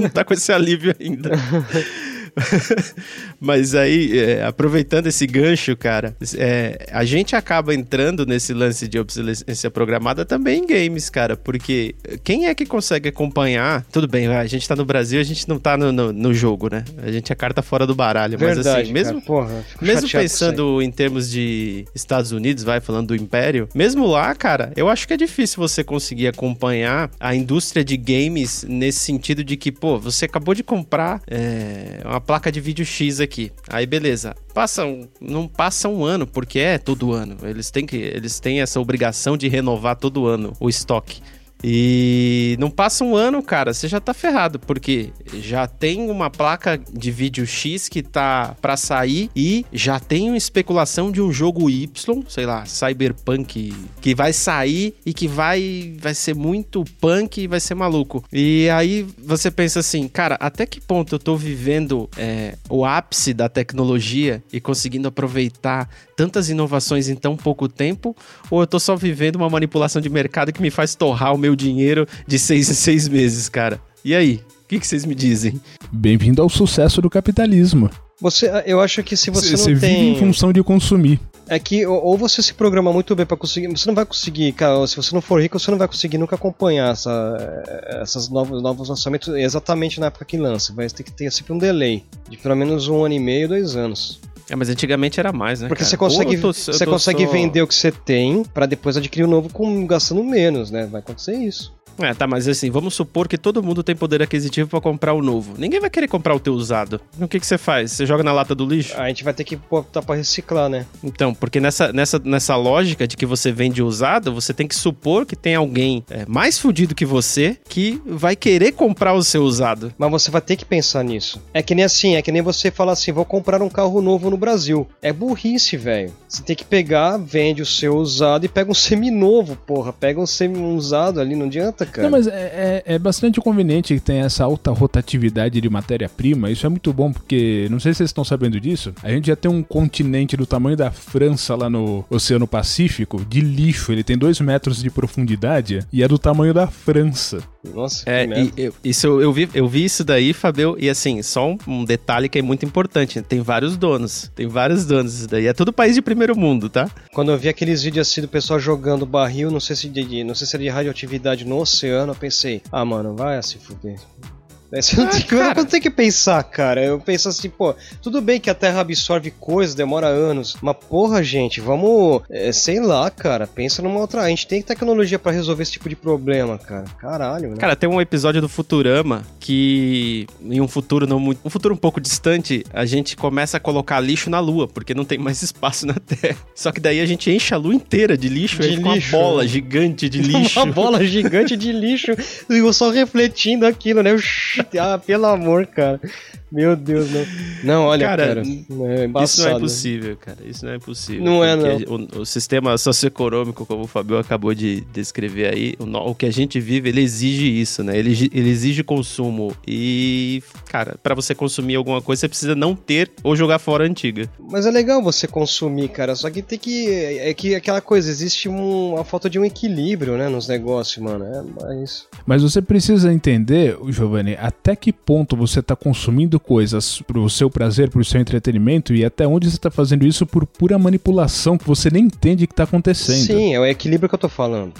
não tá com esse alívio ainda. Mas aí, é, aproveitando esse gancho, cara, é, a gente acaba entrando nesse lance de obsolescência programada também em games, cara, porque quem é que consegue acompanhar? Tudo bem, a gente tá no Brasil, a gente não tá no, no, no jogo, né? A gente é carta fora do baralho. Verdade, mas assim, mesmo, cara, porra, mesmo pensando em termos de Estados Unidos, vai falando do Império, mesmo lá, cara, eu acho que é difícil você conseguir acompanhar a indústria de games nesse sentido de que, pô, você acabou de comprar é, uma placa de vídeo X aqui. Aí beleza. Passa um, não passa um ano, porque é todo ano. Eles têm que eles têm essa obrigação de renovar todo ano o estoque. E não passa um ano, cara, você já tá ferrado, porque já tem uma placa de vídeo X que tá para sair e já tem uma especulação de um jogo Y, sei lá, Cyberpunk, que vai sair e que vai vai ser muito punk e vai ser maluco. E aí você pensa assim, cara, até que ponto eu tô vivendo é, o ápice da tecnologia e conseguindo aproveitar tantas inovações em tão pouco tempo? Ou eu tô só vivendo uma manipulação de mercado que me faz torrar o meu dinheiro de seis em seis meses, cara? E aí? O que, que vocês me dizem? Bem-vindo ao sucesso do capitalismo. Você, eu acho que se você, você não tem... vive em função de consumir. É que ou você se programa muito bem para conseguir, você não vai conseguir, cara, se você não for rico, você não vai conseguir nunca acompanhar essa, essas novos, novos lançamentos exatamente na época que lança. Vai ter que ter sempre um delay de pelo menos um ano e meio, dois anos. É, mas antigamente era mais, né? Porque cara? você consegue, tô, você consegue só... vender o que você tem para depois adquirir o novo com gastando menos, né? Vai acontecer isso. É, tá, mas assim, vamos supor que todo mundo tem poder aquisitivo para comprar o novo. Ninguém vai querer comprar o teu usado. O que que você faz? Você joga na lata do lixo? A gente vai ter que botar para reciclar, né? Então, porque nessa, nessa, nessa lógica de que você vende usado, você tem que supor que tem alguém é, mais fudido que você que vai querer comprar o seu usado. Mas você vai ter que pensar nisso. É que nem assim, é que nem você falar assim, vou comprar um carro novo no Brasil. É burrice, velho. Você tem que pegar, vende o seu usado e pega um seminovo, porra. Pega um semi usado ali, não adianta cara. Não, mas é, é, é bastante conveniente que tenha essa alta rotatividade de matéria-prima. Isso é muito bom, porque não sei se vocês estão sabendo disso. A gente já tem um continente do tamanho da França lá no Oceano Pacífico de lixo. Ele tem dois metros de profundidade e é do tamanho da França. Nossa, é, e, eu, isso eu, vi, eu vi isso daí, Fabio, e assim, só um, um, detalhe que é muito importante: tem vários donos, tem vários donos isso daí. É todo país de primeiro mundo, tá? Quando eu vi aqueles vídeos assim do pessoal jogando barril, não sei se de, não sei se era de radioatividade no oceano, eu pensei, ah, mano, vai se fuder. Você não, ah, tem, não tem que pensar, cara. Eu penso assim, pô, tudo bem que a Terra absorve coisas, demora anos. Mas, porra, gente, vamos. É, sei lá, cara. Pensa numa outra. A gente tem tecnologia para resolver esse tipo de problema, cara. Caralho, né? Cara, tem um episódio do Futurama que, em um futuro não muito. Um futuro um pouco distante, a gente começa a colocar lixo na Lua, porque não tem mais espaço na Terra. Só que daí a gente enche a Lua inteira de lixo de e lixo. uma bola gigante de lixo. uma bola gigante de lixo. E o sol refletindo aquilo, né? Ah, pelo amor, cara. Meu Deus, não. Não, olha, cara, cara é isso não é impossível, cara. Isso não é possível. Não é, não. O, o, sistema socioeconômico, como o Fabio acabou de descrever aí, o, o, que a gente vive, ele exige isso, né? Ele, ele exige consumo. E, cara, para você consumir alguma coisa, você precisa não ter ou jogar fora a antiga. Mas é legal você consumir, cara. Só que tem que. É que aquela coisa, existe um, uma falta de um equilíbrio, né, nos negócios, mano. É, mas... mas você precisa entender, Giovanni, até que ponto você tá consumindo coisas pro seu prazer, pro seu entretenimento e até onde você tá fazendo isso por pura manipulação que você nem entende que tá acontecendo. Sim, é o equilíbrio que eu tô falando.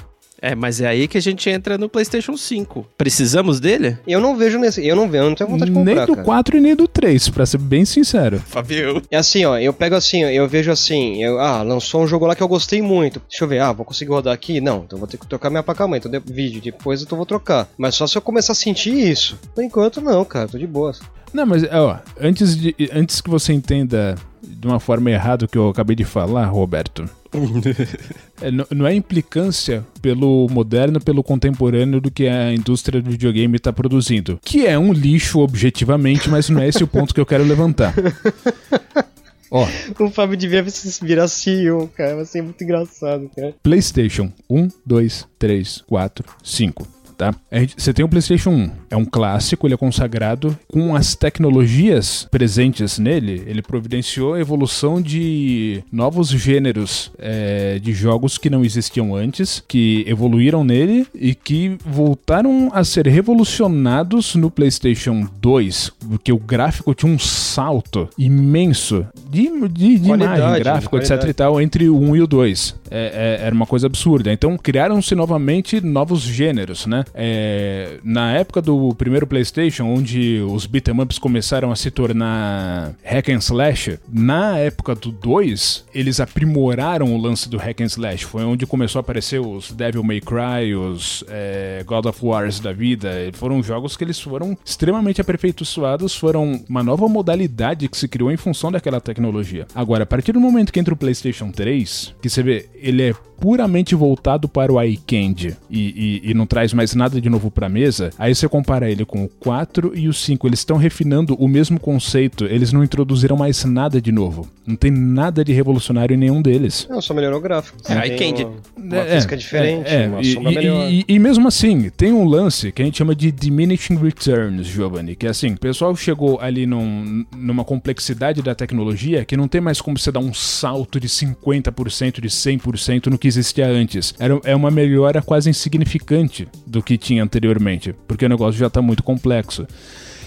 É, mas é aí que a gente entra no PlayStation 5. Precisamos dele? Eu não vejo nesse. Eu não vejo, eu não tenho vontade de comprar. Nem do cara. 4 e nem do 3, pra ser bem sincero. Fabio. É assim, ó, eu pego assim, eu vejo assim, eu, ah, lançou um jogo lá que eu gostei muito. Deixa eu ver, ah, vou conseguir rodar aqui? Não, então vou ter que trocar minha placa-mãe, então vídeo, depois eu vou trocar. Mas só se eu começar a sentir isso. Por enquanto, não, cara, tô de boa. Não, mas, ó, antes, de, antes que você entenda de uma forma errada o que eu acabei de falar, Roberto. é, não é implicância pelo moderno, pelo contemporâneo do que a indústria do videogame está produzindo. Que é um lixo objetivamente, mas não é esse o ponto que eu quero levantar. Ó. O Fábio devia se virar CEO, cara. Vai ser muito engraçado, cara. PlayStation 1, 2, 3, 4, 5 tá? Gente, você tem o PlayStation 1. é um clássico, ele é consagrado. Com as tecnologias presentes nele, ele providenciou a evolução de novos gêneros é, de jogos que não existiam antes, que evoluíram nele e que voltaram a ser revolucionados no PlayStation 2, porque o gráfico tinha um salto imenso de, de, de imagem, gráfico, etc e tal, entre o 1 e o 2. É, é, era uma coisa absurda. Então criaram-se novamente novos gêneros, né? É, na época do primeiro PlayStation, onde os beat'em ups começaram a se tornar hack and slash, na época do 2, eles aprimoraram o lance do hack and slash. Foi onde começou a aparecer os Devil May Cry, os é, God of Wars da vida. Foram jogos que eles foram extremamente aperfeiçoados, foram uma nova modalidade que se criou em função daquela tecnologia. Agora, a partir do momento que entra o PlayStation 3, que você vê, ele é puramente voltado para o iCandy e, e, e, não traz mais nada de novo para a mesa, aí você compara ele com o 4 e o 5. Eles estão refinando o mesmo conceito, eles não introduziram mais nada de novo. Não tem nada de revolucionário em nenhum deles. Não, só melhorou o gráfico. É, iCandy. Uma, uma é, física diferente, é, é, uma sombra e, melhor. E, e, mesmo assim, tem um lance que a gente chama de diminishing returns, Giovanni, que é assim, o pessoal chegou ali num, numa complexidade da tecnologia que não tem mais como você dar um salto de 50%, de 100% no que existia antes. Era, é uma melhora quase insignificante do que tinha anteriormente, porque o negócio já está muito complexo.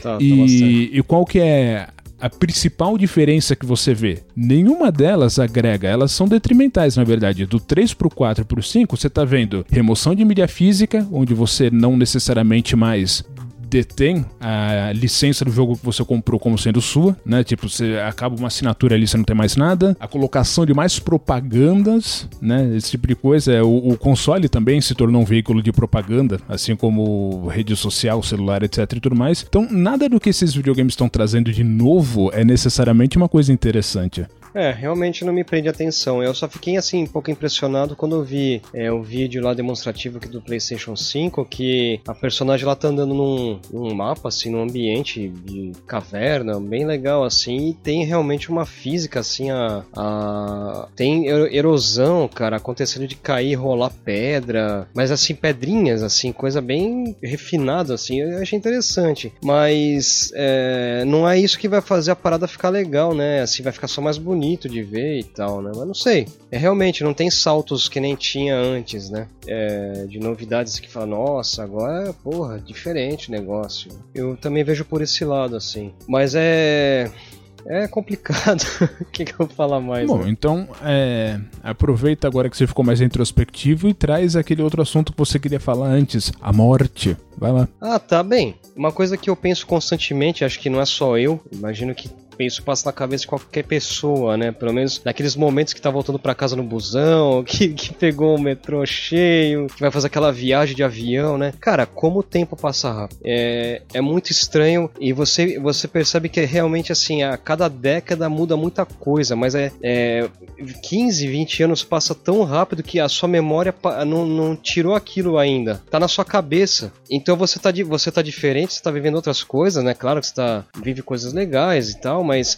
Tá, e, tá e qual que é a principal diferença que você vê, nenhuma delas agrega, elas são detrimentais, na verdade. Do 3 pro 4 pro 5, você está vendo remoção de mídia física, onde você não necessariamente mais detém a licença do jogo que você comprou como sendo sua, né? Tipo, você acaba uma assinatura ali, você não tem mais nada. A colocação de mais propagandas, né? Esse tipo de coisa. O, o console também se tornou um veículo de propaganda, assim como rede social, celular, etc e tudo mais. Então, nada do que esses videogames estão trazendo de novo é necessariamente uma coisa interessante. É, realmente não me prende atenção. Eu só fiquei assim um pouco impressionado quando eu vi é, o vídeo lá demonstrativo aqui do PlayStation 5 que a personagem lá tá andando num, num mapa assim, num ambiente de caverna, bem legal assim, e tem realmente uma física assim, a, a tem erosão, cara, acontecendo de cair, rolar pedra, mas assim pedrinhas assim, coisa bem refinada assim. Eu achei interessante, mas é, não é isso que vai fazer a parada ficar legal, né? Assim vai ficar só mais bonito bonito de ver e tal, né? Mas não sei. É realmente não tem saltos que nem tinha antes, né? É, de novidades que fala, nossa, agora, porra, diferente o negócio. Eu também vejo por esse lado, assim. Mas é. É complicado. o que, que, eu vou falar mais? Bom, né? então é, aproveita agora que você ficou mais introspectivo e traz aquele outro assunto que você queria falar antes: a morte. Vai lá. Ah, tá bem. Uma coisa que eu penso constantemente, acho que não é só eu, imagino que isso passa na cabeça de qualquer pessoa, né? Pelo menos naqueles momentos que tá voltando para casa no busão, que, que pegou o metrô cheio, que vai fazer aquela viagem de avião, né? Cara, como o tempo passa rápido. É, é muito estranho e você, você percebe que é realmente assim, a cada década muda muita coisa, mas é, é 15, 20 anos passa tão rápido que a sua memória não, não tirou aquilo ainda. Tá na sua cabeça. Então você tá, você tá diferente, você tá vivendo outras coisas, né? Claro que você tá, vive coisas legais e tal, mas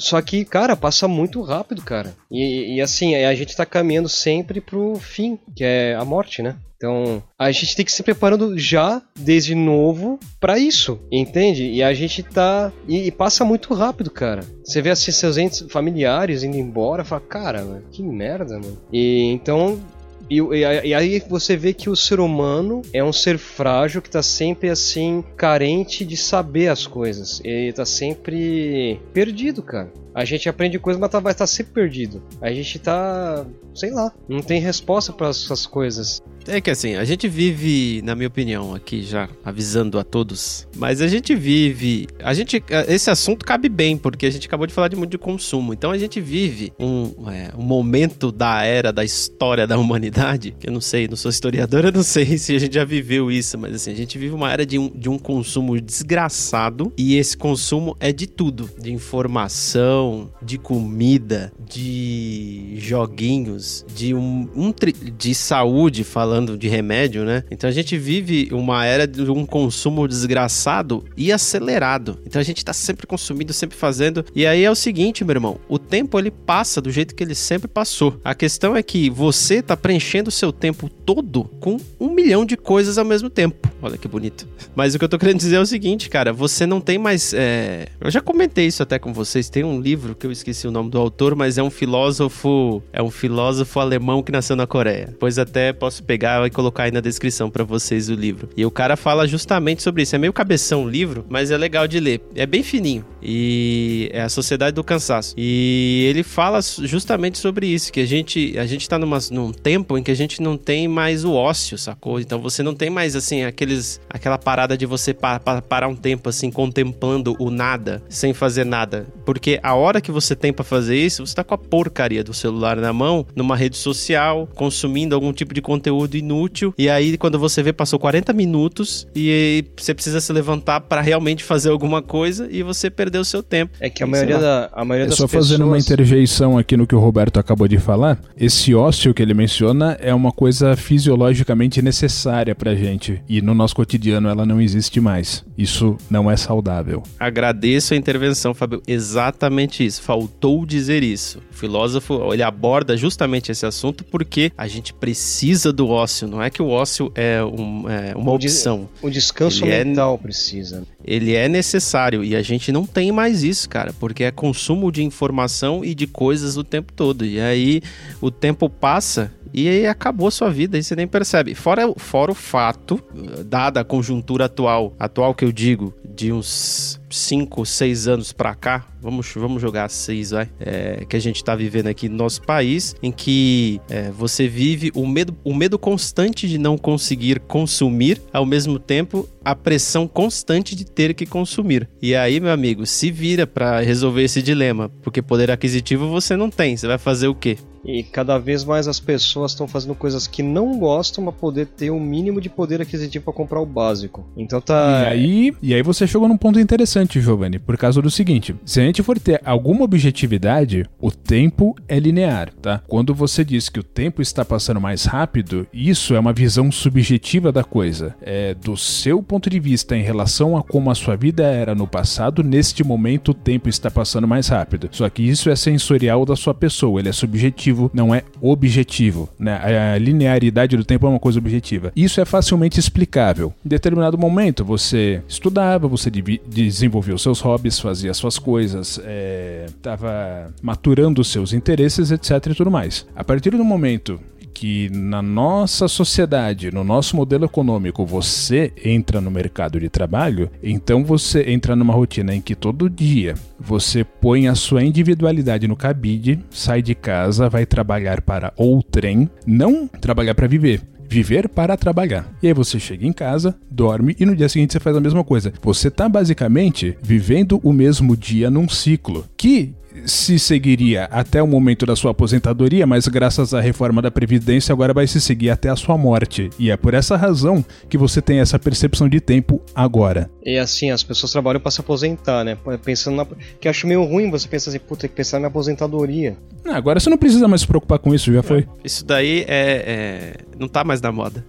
só que, cara, passa muito rápido, cara. E, e, assim, a gente tá caminhando sempre pro fim, que é a morte, né? Então, a gente tem que se preparando já, desde novo, para isso, entende? E a gente tá. E, e, passa muito rápido, cara. Você vê assim seus entes familiares indo embora, fala, cara, que merda, mano. E então, e, e, aí você vê que o ser humano é um ser frágil que tá sempre assim, carente de saber as coisas. Ele tá sempre perdido, cara. A gente aprende coisas, mas tá, vai estar tá sempre perdido. A gente tá, sei lá, não tem resposta para essas coisas. É que assim, a gente vive, na minha opinião, aqui já avisando a todos, mas a gente vive. A gente. Esse assunto cabe bem, porque a gente acabou de falar de muito de consumo. Então a gente vive um, é, um momento da era, da história da humanidade, que eu não sei, não sou historiador, eu não sei se a gente já viveu isso, mas assim, a gente vive uma era de um, de um consumo desgraçado, e esse consumo é de tudo: de informação de comida, de joguinhos, de um, um de saúde, falando de remédio, né? Então a gente vive uma era de um consumo desgraçado e acelerado. Então a gente tá sempre consumindo, sempre fazendo. E aí é o seguinte, meu irmão, o tempo ele passa do jeito que ele sempre passou. A questão é que você tá preenchendo o seu tempo todo com um milhão de coisas ao mesmo tempo. Olha que bonito. Mas o que eu tô querendo dizer é o seguinte, cara, você não tem mais. É... Eu já comentei isso até com vocês. Tem um livro que eu esqueci o nome do autor, mas é um filósofo. É um filósofo alemão que nasceu na Coreia. Pois até posso pegar e colocar aí na descrição para vocês o livro. E o cara fala justamente sobre isso. É meio cabeção o livro, mas é legal de ler. É bem fininho. E é a Sociedade do Cansaço. E ele fala justamente sobre isso, que a gente a gente tá numa, num tempo em que a gente não tem mais o ócio, sacou? Então você não tem mais assim aqueles aquela parada de você pa, pa, parar um tempo assim contemplando o nada, sem fazer nada. Porque a hora que você tem para fazer isso, você tá com a porcaria do celular na mão, numa rede social, consumindo algum tipo de conteúdo inútil, e aí quando você vê passou 40 minutos e você precisa se levantar para realmente fazer alguma coisa e você perdeu o seu tempo. É que a maioria, da, a maioria é das só pessoas... fazendo uma interjeição aqui no que o Roberto acabou de falar, esse ócio que ele menciona é uma coisa fisiologicamente necessária pra gente e no nosso cotidiano ela não existe mais. Isso não é saudável. Agradeço a intervenção, Fábio. Exatamente isso. Faltou dizer isso. O filósofo, ele aborda justamente esse assunto porque a gente precisa do ócio. Não é que o ócio é, um, é uma O opção. O descanso Ele é- mental precisa. Ele é necessário e a gente não tem mais isso, cara, porque é consumo de informação e de coisas o tempo todo. E aí o tempo passa e aí acabou a sua vida e você nem percebe. Fora, fora o fato, dada a conjuntura atual, atual que eu digo, de uns 5, 6 anos pra cá, vamos, vamos jogar 6, vai, é, que a gente tá vivendo aqui no nosso país, em que é, você vive o medo, o medo constante de não conseguir consumir, ao mesmo tempo a pressão constante de ter que consumir. E aí, meu amigo, se vira pra resolver esse dilema, porque poder aquisitivo você não tem, você vai fazer o quê? E cada vez mais as pessoas estão fazendo coisas que não gostam pra poder ter o mínimo de poder aquisitivo pra comprar o básico. Então tá. E aí, e aí você chegou num ponto interessante, Giovanni, por causa do seguinte: se a gente for ter alguma objetividade, o tempo é linear, tá? Quando você diz que o tempo está passando mais rápido, isso é uma visão subjetiva da coisa. É do seu ponto de vista em relação a como a sua vida era no passado, neste momento o tempo está passando mais rápido. Só que isso é sensorial da sua pessoa, ele é subjetivo, não é objetivo, né? A linearidade do tempo é uma coisa objetiva. Isso é facilmente explicável. Em determinado momento você estudava, você devi- desenvolveu seus hobbies, fazia suas coisas, estava maturando os seus interesses, etc e tudo mais. A partir do momento que na nossa sociedade, no nosso modelo econômico, você entra no mercado de trabalho, então você entra numa rotina em que todo dia você põe a sua individualidade no cabide, sai de casa, vai trabalhar para outrem, não trabalhar para viver. Viver para trabalhar. E aí você chega em casa, dorme e no dia seguinte você faz a mesma coisa. Você está basicamente vivendo o mesmo dia num ciclo que se seguiria até o momento da sua aposentadoria, mas graças à reforma da Previdência agora vai se seguir até a sua morte. E é por essa razão que você tem essa percepção de tempo agora. E assim, as pessoas trabalham pra se aposentar, né? Pensando na. Que eu acho meio ruim você pensar assim, puta, tem que pensar na aposentadoria. Ah, agora você não precisa mais se preocupar com isso, já foi. Isso daí é, é- não tá mais na moda.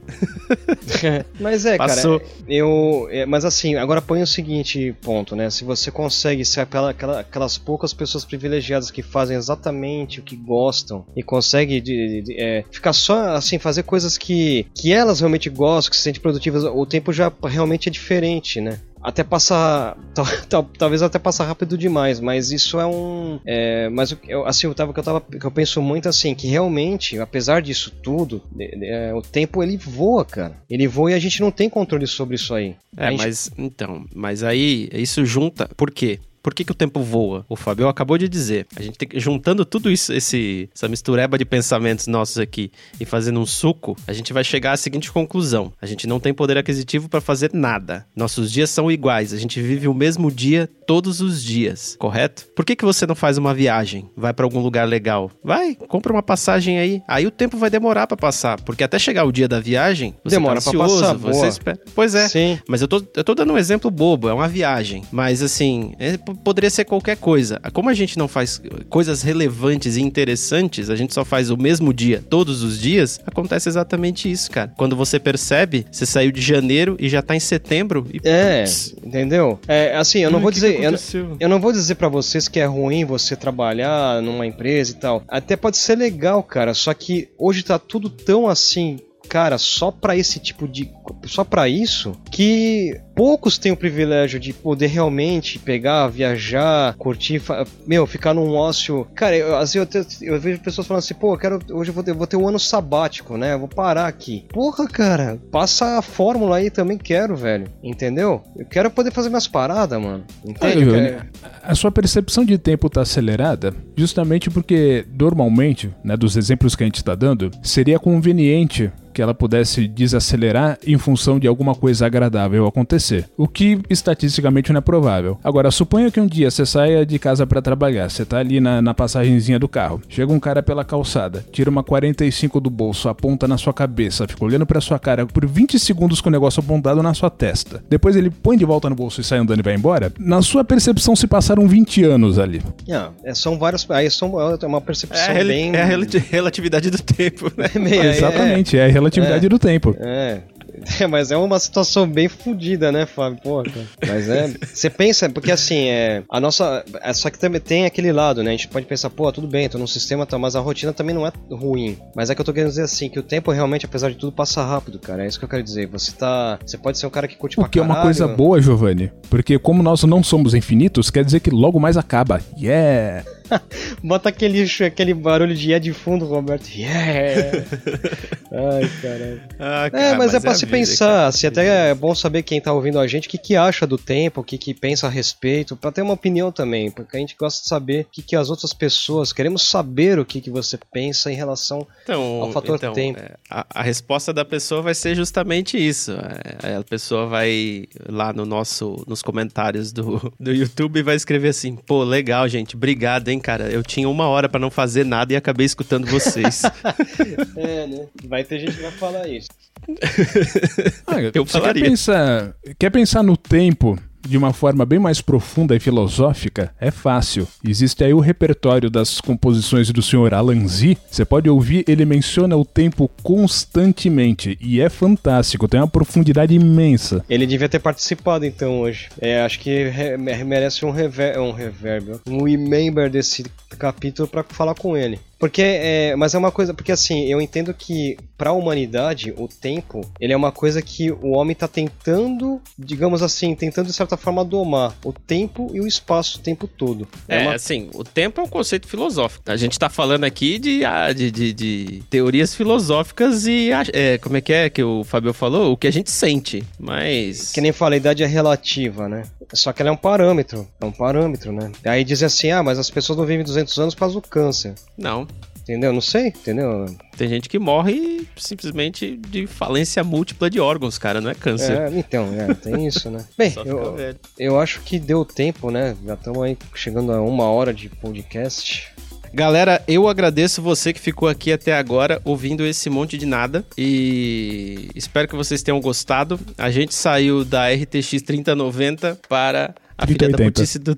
mas é, Passou. cara, eu. é, mas assim, agora põe o seguinte ponto, né? Se você consegue ser aquela, aquela- aquelas poucas pessoas privilegiadas que fazem exatamente o que gostam e consegue de- de- é, ficar só assim, fazer coisas que, que elas realmente gostam, que se sentem produtivas, o tempo já realmente é diferente, né? Até passar. tal- tal- talvez até passar rápido demais, mas isso é um. É, mas o eu- assim, eu tava, que eu tava. que eu penso muito assim, que realmente, apesar disso tudo, é, o tempo ele voa, cara. Ele voa e a gente não tem controle sobre isso aí. É, gente- mas então, mas aí isso junta. Por quê? Por que, que o tempo voa? O Fabio acabou de dizer. A gente tem que, juntando tudo isso, esse, essa mistureba de pensamentos nossos aqui e fazendo um suco, a gente vai chegar à seguinte conclusão: a gente não tem poder aquisitivo para fazer nada. Nossos dias são iguais. A gente vive o mesmo dia todos os dias, correto? Por que, que você não faz uma viagem? Vai para algum lugar legal? Vai, compra uma passagem aí. Aí o tempo vai demorar para passar, porque até chegar o dia da viagem, você Demora tá pra ansioso, passar, você espera. Pois é. Sim. Mas eu tô, eu tô dando um exemplo bobo, é uma viagem. Mas assim, é, poderia ser qualquer coisa. Como a gente não faz coisas relevantes e interessantes, a gente só faz o mesmo dia todos os dias, acontece exatamente isso, cara. Quando você percebe, você saiu de janeiro e já tá em setembro e É, entendeu? É, assim, eu não vou dizer, eu, eu não vou dizer para vocês que é ruim você trabalhar numa empresa e tal. Até pode ser legal, cara, só que hoje tá tudo tão assim cara, só para esse tipo de. Só para isso, que poucos têm o privilégio de poder realmente pegar, viajar, curtir, meu, ficar num ócio. Cara, eu, às vezes eu, te, eu, vejo pessoas falando assim, pô, eu quero, hoje eu vou ter, vou ter um ano sabático, né? Eu vou parar aqui. Porra, cara, passa a fórmula aí também quero, velho. Entendeu? Eu quero poder fazer minhas paradas, mano. Entende? Olha, a sua percepção de tempo tá acelerada justamente porque, normalmente, né, dos exemplos que a gente tá dando, seria conveniente que ela pudesse desacelerar em função de alguma coisa agradável acontecer, o que estatisticamente não é provável. Agora, suponha que um dia você saia de casa para trabalhar, você tá ali na, na passagenzinha do carro, chega um cara pela calçada, tira uma 45 do bolso, aponta na sua cabeça, fica olhando para sua cara por 20 segundos com o negócio apontado na sua testa. Depois ele põe de volta no bolso e sai andando e vai embora. Na sua percepção se passaram 20 anos ali. Yeah, é, são vários, aí são é uma percepção é, bem é a relatividade do tempo, né? É, Exatamente, é, é relatividade é. do tempo. É. É, mas é uma situação bem fodida, né, Fábio? Pô, Mas é. Você pensa, porque assim, é. A nossa. É, só que também tem aquele lado, né? A gente pode pensar, pô, tudo bem, tô num sistema, tá, mas a rotina também não é ruim. Mas é que eu tô querendo dizer assim, que o tempo realmente, apesar de tudo, passa rápido, cara. É isso que eu quero dizer. Você tá. Você pode ser um cara que curte O que é uma coisa boa, Giovanni. Porque como nós não somos infinitos, quer dizer que logo mais acaba. Yeah! Bota aquele, aquele barulho de é de fundo, Roberto. Yeah! Ai, caralho. Ah, cara, é, mas, mas é pra é se vida, pensar. Cara. Assim, até é bom saber quem tá ouvindo a gente o que, que acha do tempo, o que, que pensa a respeito, pra ter uma opinião também. Porque a gente gosta de saber o que, que as outras pessoas. Queremos saber o que, que você pensa em relação então, ao fator então, tempo. É, a, a, resposta da pessoa vai ser justamente isso. É, a pessoa vai lá no nosso, nos comentários do, do YouTube e vai escrever assim: pô, legal, gente, obrigado, hein, cara. Eu tinha uma hora para não fazer nada e acabei escutando vocês. é, né? Vai ter gente que vai falar isso. ah, eu falaria. Quer pensar, quer pensar no tempo de uma forma bem mais profunda e filosófica, é fácil. Existe aí o repertório das composições do Sr. Alan Z. Você pode ouvir, ele menciona o tempo constantemente e é fantástico, tem uma profundidade imensa. Ele devia ter participado então hoje. É, acho que merece um, rever um reverb, um remember desse capítulo para falar com ele. Porque, é, mas é uma coisa, porque assim, eu entendo que para a humanidade o tempo, ele é uma coisa que o homem está tentando, digamos assim, tentando de certa forma domar o tempo e o espaço o tempo todo. É, é uma... assim, o tempo é um conceito filosófico. A gente está falando aqui de, ah, de, de, de, teorias filosóficas e é, como é que é que o Fabio falou? O que a gente sente, mas... Que nem fala, a idade é relativa, né? Só que ela é um parâmetro, é um parâmetro, né? Aí dizem assim, ah, mas as pessoas não vivem 200 anos por causa do câncer. Não. Entendeu? Não sei, entendeu? Tem gente que morre simplesmente de falência múltipla de órgãos, cara, não é câncer. É, então, é, tem isso, né? Bem, eu, eu acho que deu tempo, né? Já estamos aí chegando a uma hora de podcast. Galera, eu agradeço você que ficou aqui até agora ouvindo esse monte de nada e espero que vocês tenham gostado. A gente saiu da RTX 3090 para a 3080. filha da putice do...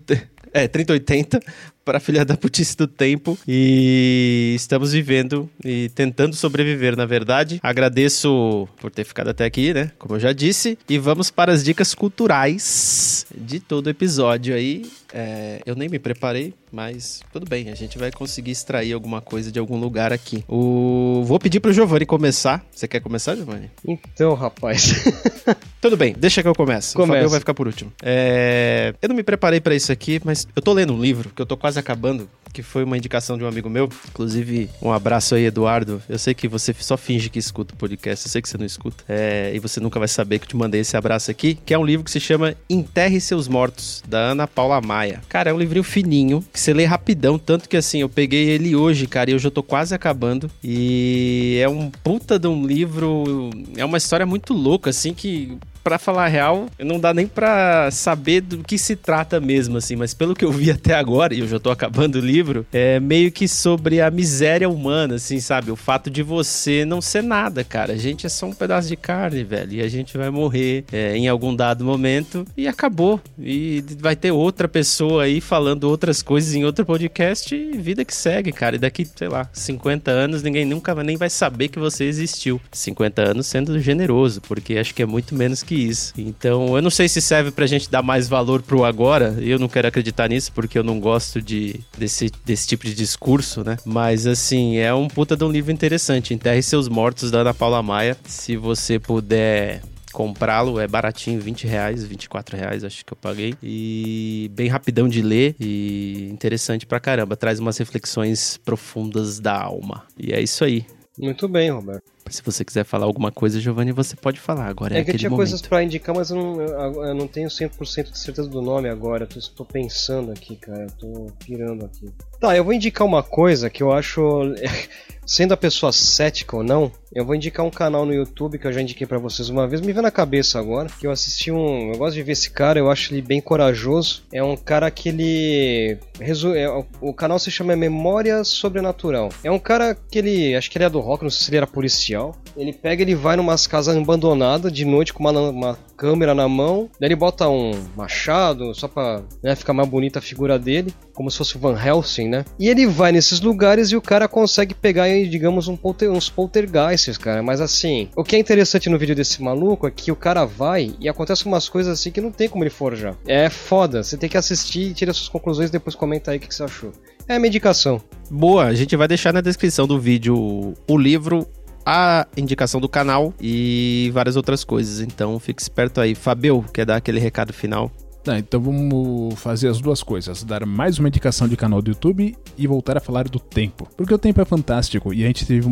É, 3080 para filha da putice do tempo e estamos vivendo e tentando sobreviver, na verdade. Agradeço por ter ficado até aqui, né? Como eu já disse. E vamos para as dicas culturais de todo o episódio aí. É, eu nem me preparei, mas tudo bem, a gente vai conseguir extrair alguma coisa de algum lugar aqui. O... Vou pedir pro Giovanni começar. Você quer começar, Giovanni? Então, rapaz. tudo bem, deixa que eu comece. Começa. O Fabio vai ficar por último. É... Eu não me preparei para isso aqui, mas eu tô lendo um livro que eu tô quase acabando que foi uma indicação de um amigo meu. Inclusive, um abraço aí, Eduardo. Eu sei que você só finge que escuta o podcast, eu sei que você não escuta. É, e você nunca vai saber que eu te mandei esse abraço aqui, que é um livro que se chama Enterre Seus Mortos, da Ana Paula Maia. Cara, é um livrinho fininho, que você lê rapidão, tanto que assim, eu peguei ele hoje, cara, e eu já tô quase acabando. E é um puta de um livro, é uma história muito louca, assim, que pra falar a real, não dá nem pra saber do que se trata mesmo, assim, mas pelo que eu vi até agora, e eu já tô acabando o livro, é meio que sobre a miséria humana, assim, sabe? O fato de você não ser nada, cara. A gente é só um pedaço de carne, velho, e a gente vai morrer é, em algum dado momento e acabou. E vai ter outra pessoa aí falando outras coisas em outro podcast e vida que segue, cara. E daqui, sei lá, 50 anos ninguém nunca nem vai saber que você existiu. 50 anos sendo generoso, porque acho que é muito menos que isso. Então, eu não sei se serve pra gente dar mais valor pro agora, eu não quero acreditar nisso porque eu não gosto de desse, desse tipo de discurso, né? Mas assim, é um puta de um livro interessante. Enterre seus mortos da Ana Paula Maia. Se você puder comprá-lo, é baratinho, 20 reais, 24 reais, acho que eu paguei. E bem rapidão de ler e interessante pra caramba. Traz umas reflexões profundas da alma. E é isso aí. Muito bem, Roberto. Se você quiser falar alguma coisa, Giovanni, você pode falar. Agora é, É que eu tinha momento. coisas pra indicar, mas eu não, eu, eu não tenho 100% de certeza do nome agora. Eu tô, tô pensando aqui, cara. Eu tô pirando aqui. Tá, eu vou indicar uma coisa que eu acho. Sendo a pessoa cética ou não, eu vou indicar um canal no YouTube que eu já indiquei pra vocês uma vez. Me vê na cabeça agora. Que eu assisti um. Eu gosto de ver esse cara, eu acho ele bem corajoso. É um cara que ele. resu- é, o canal se chama Memória Sobrenatural. É um cara que ele. Acho que ele é do rock, não sei se ele era policial. Ele pega, ele vai numas casas abandonadas de noite com uma, uma câmera na mão. Daí ele bota um machado só pra né, ficar mais bonita a figura dele. Como se fosse o Van Helsing, né? E ele vai nesses lugares e o cara consegue pegar, digamos, um polter, uns poltergeists, cara. Mas assim, o que é interessante no vídeo desse maluco é que o cara vai e acontece umas coisas assim que não tem como ele forjar. É foda. Você tem que assistir e tira suas conclusões depois comenta aí o que você achou. É a medicação. Boa, a gente vai deixar na descrição do vídeo o livro, a indicação do canal e várias outras coisas. Então fique esperto aí. Fabio, quer dar aquele recado final? Tá, então vamos fazer as duas coisas: dar mais uma indicação de canal do YouTube e voltar a falar do tempo. Porque o tempo é fantástico e a gente teve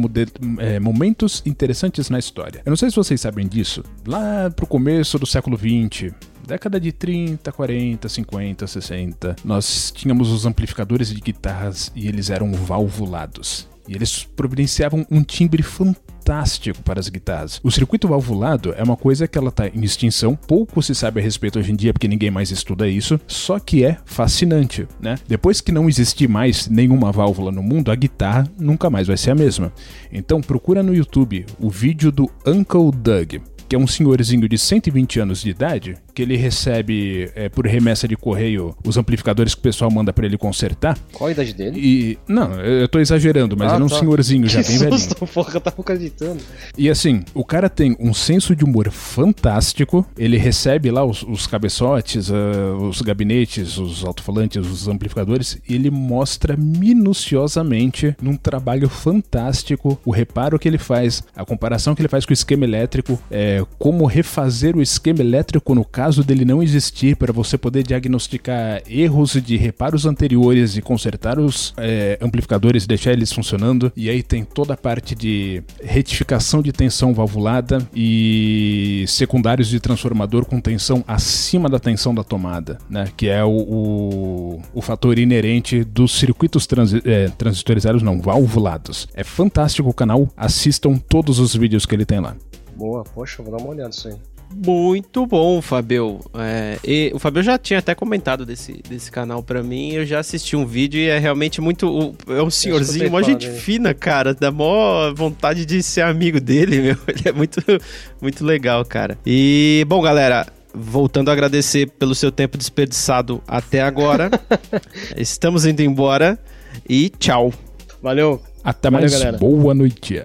é, momentos interessantes na história. Eu não sei se vocês sabem disso. Lá pro começo do século XX, década de 30, 40, 50, 60, nós tínhamos os amplificadores de guitarras e eles eram valvulados. E eles providenciavam um timbre fantástico para as guitarras. O circuito valvulado é uma coisa que ela está em extinção, pouco se sabe a respeito hoje em dia porque ninguém mais estuda isso, só que é fascinante, né? Depois que não existir mais nenhuma válvula no mundo, a guitarra nunca mais vai ser a mesma. Então procura no YouTube o vídeo do Uncle Doug, que é um senhorzinho de 120 anos de idade, que ele recebe é, por remessa de correio os amplificadores que o pessoal manda para ele consertar. Qual a idade dele? E. Não, eu tô exagerando, mas Ah, ele é um tá. senhorzinho já que bem velhinho. susto, porra, eu tava acreditando. E assim, o cara tem um senso de humor fantástico. Ele recebe lá os, os cabeçotes, ah, os gabinetes, os alto-falantes, os amplificadores. E ele mostra minuciosamente, num trabalho fantástico, o reparo que ele faz, a comparação que ele faz com o esquema elétrico, é, como refazer o esquema elétrico no caso dele não existir, para você poder diagnosticar erros de reparos anteriores e consertar os é, amplificadores deixar eles funcionando. E aí tem toda a parte de retificação de tensão valvulada e secundários de transformador com tensão acima da tensão da tomada, né? Que é o, o, o fator inerente dos circuitos transi é, transitorizados, não, valvulados. É fantástico o canal, assistam todos os vídeos que ele tem lá. Boa, poxa, vou dar uma olhada nisso aí. Muito bom, Fabio. É, e o Fabio já tinha até comentado desse, desse canal pra mim. Eu já assisti um vídeo e é realmente muito. o- É um senhorzinho, falar gente dele. fina, cara. Dá mó vontade de ser amigo dele, meu. Ele é muito, muito legal, cara. E, bom, galera. Voltando a agradecer pelo seu tempo desperdiçado até agora. Estamos indo embora e tchau. Valeu! Até Valeu, mais, galera. boa noite.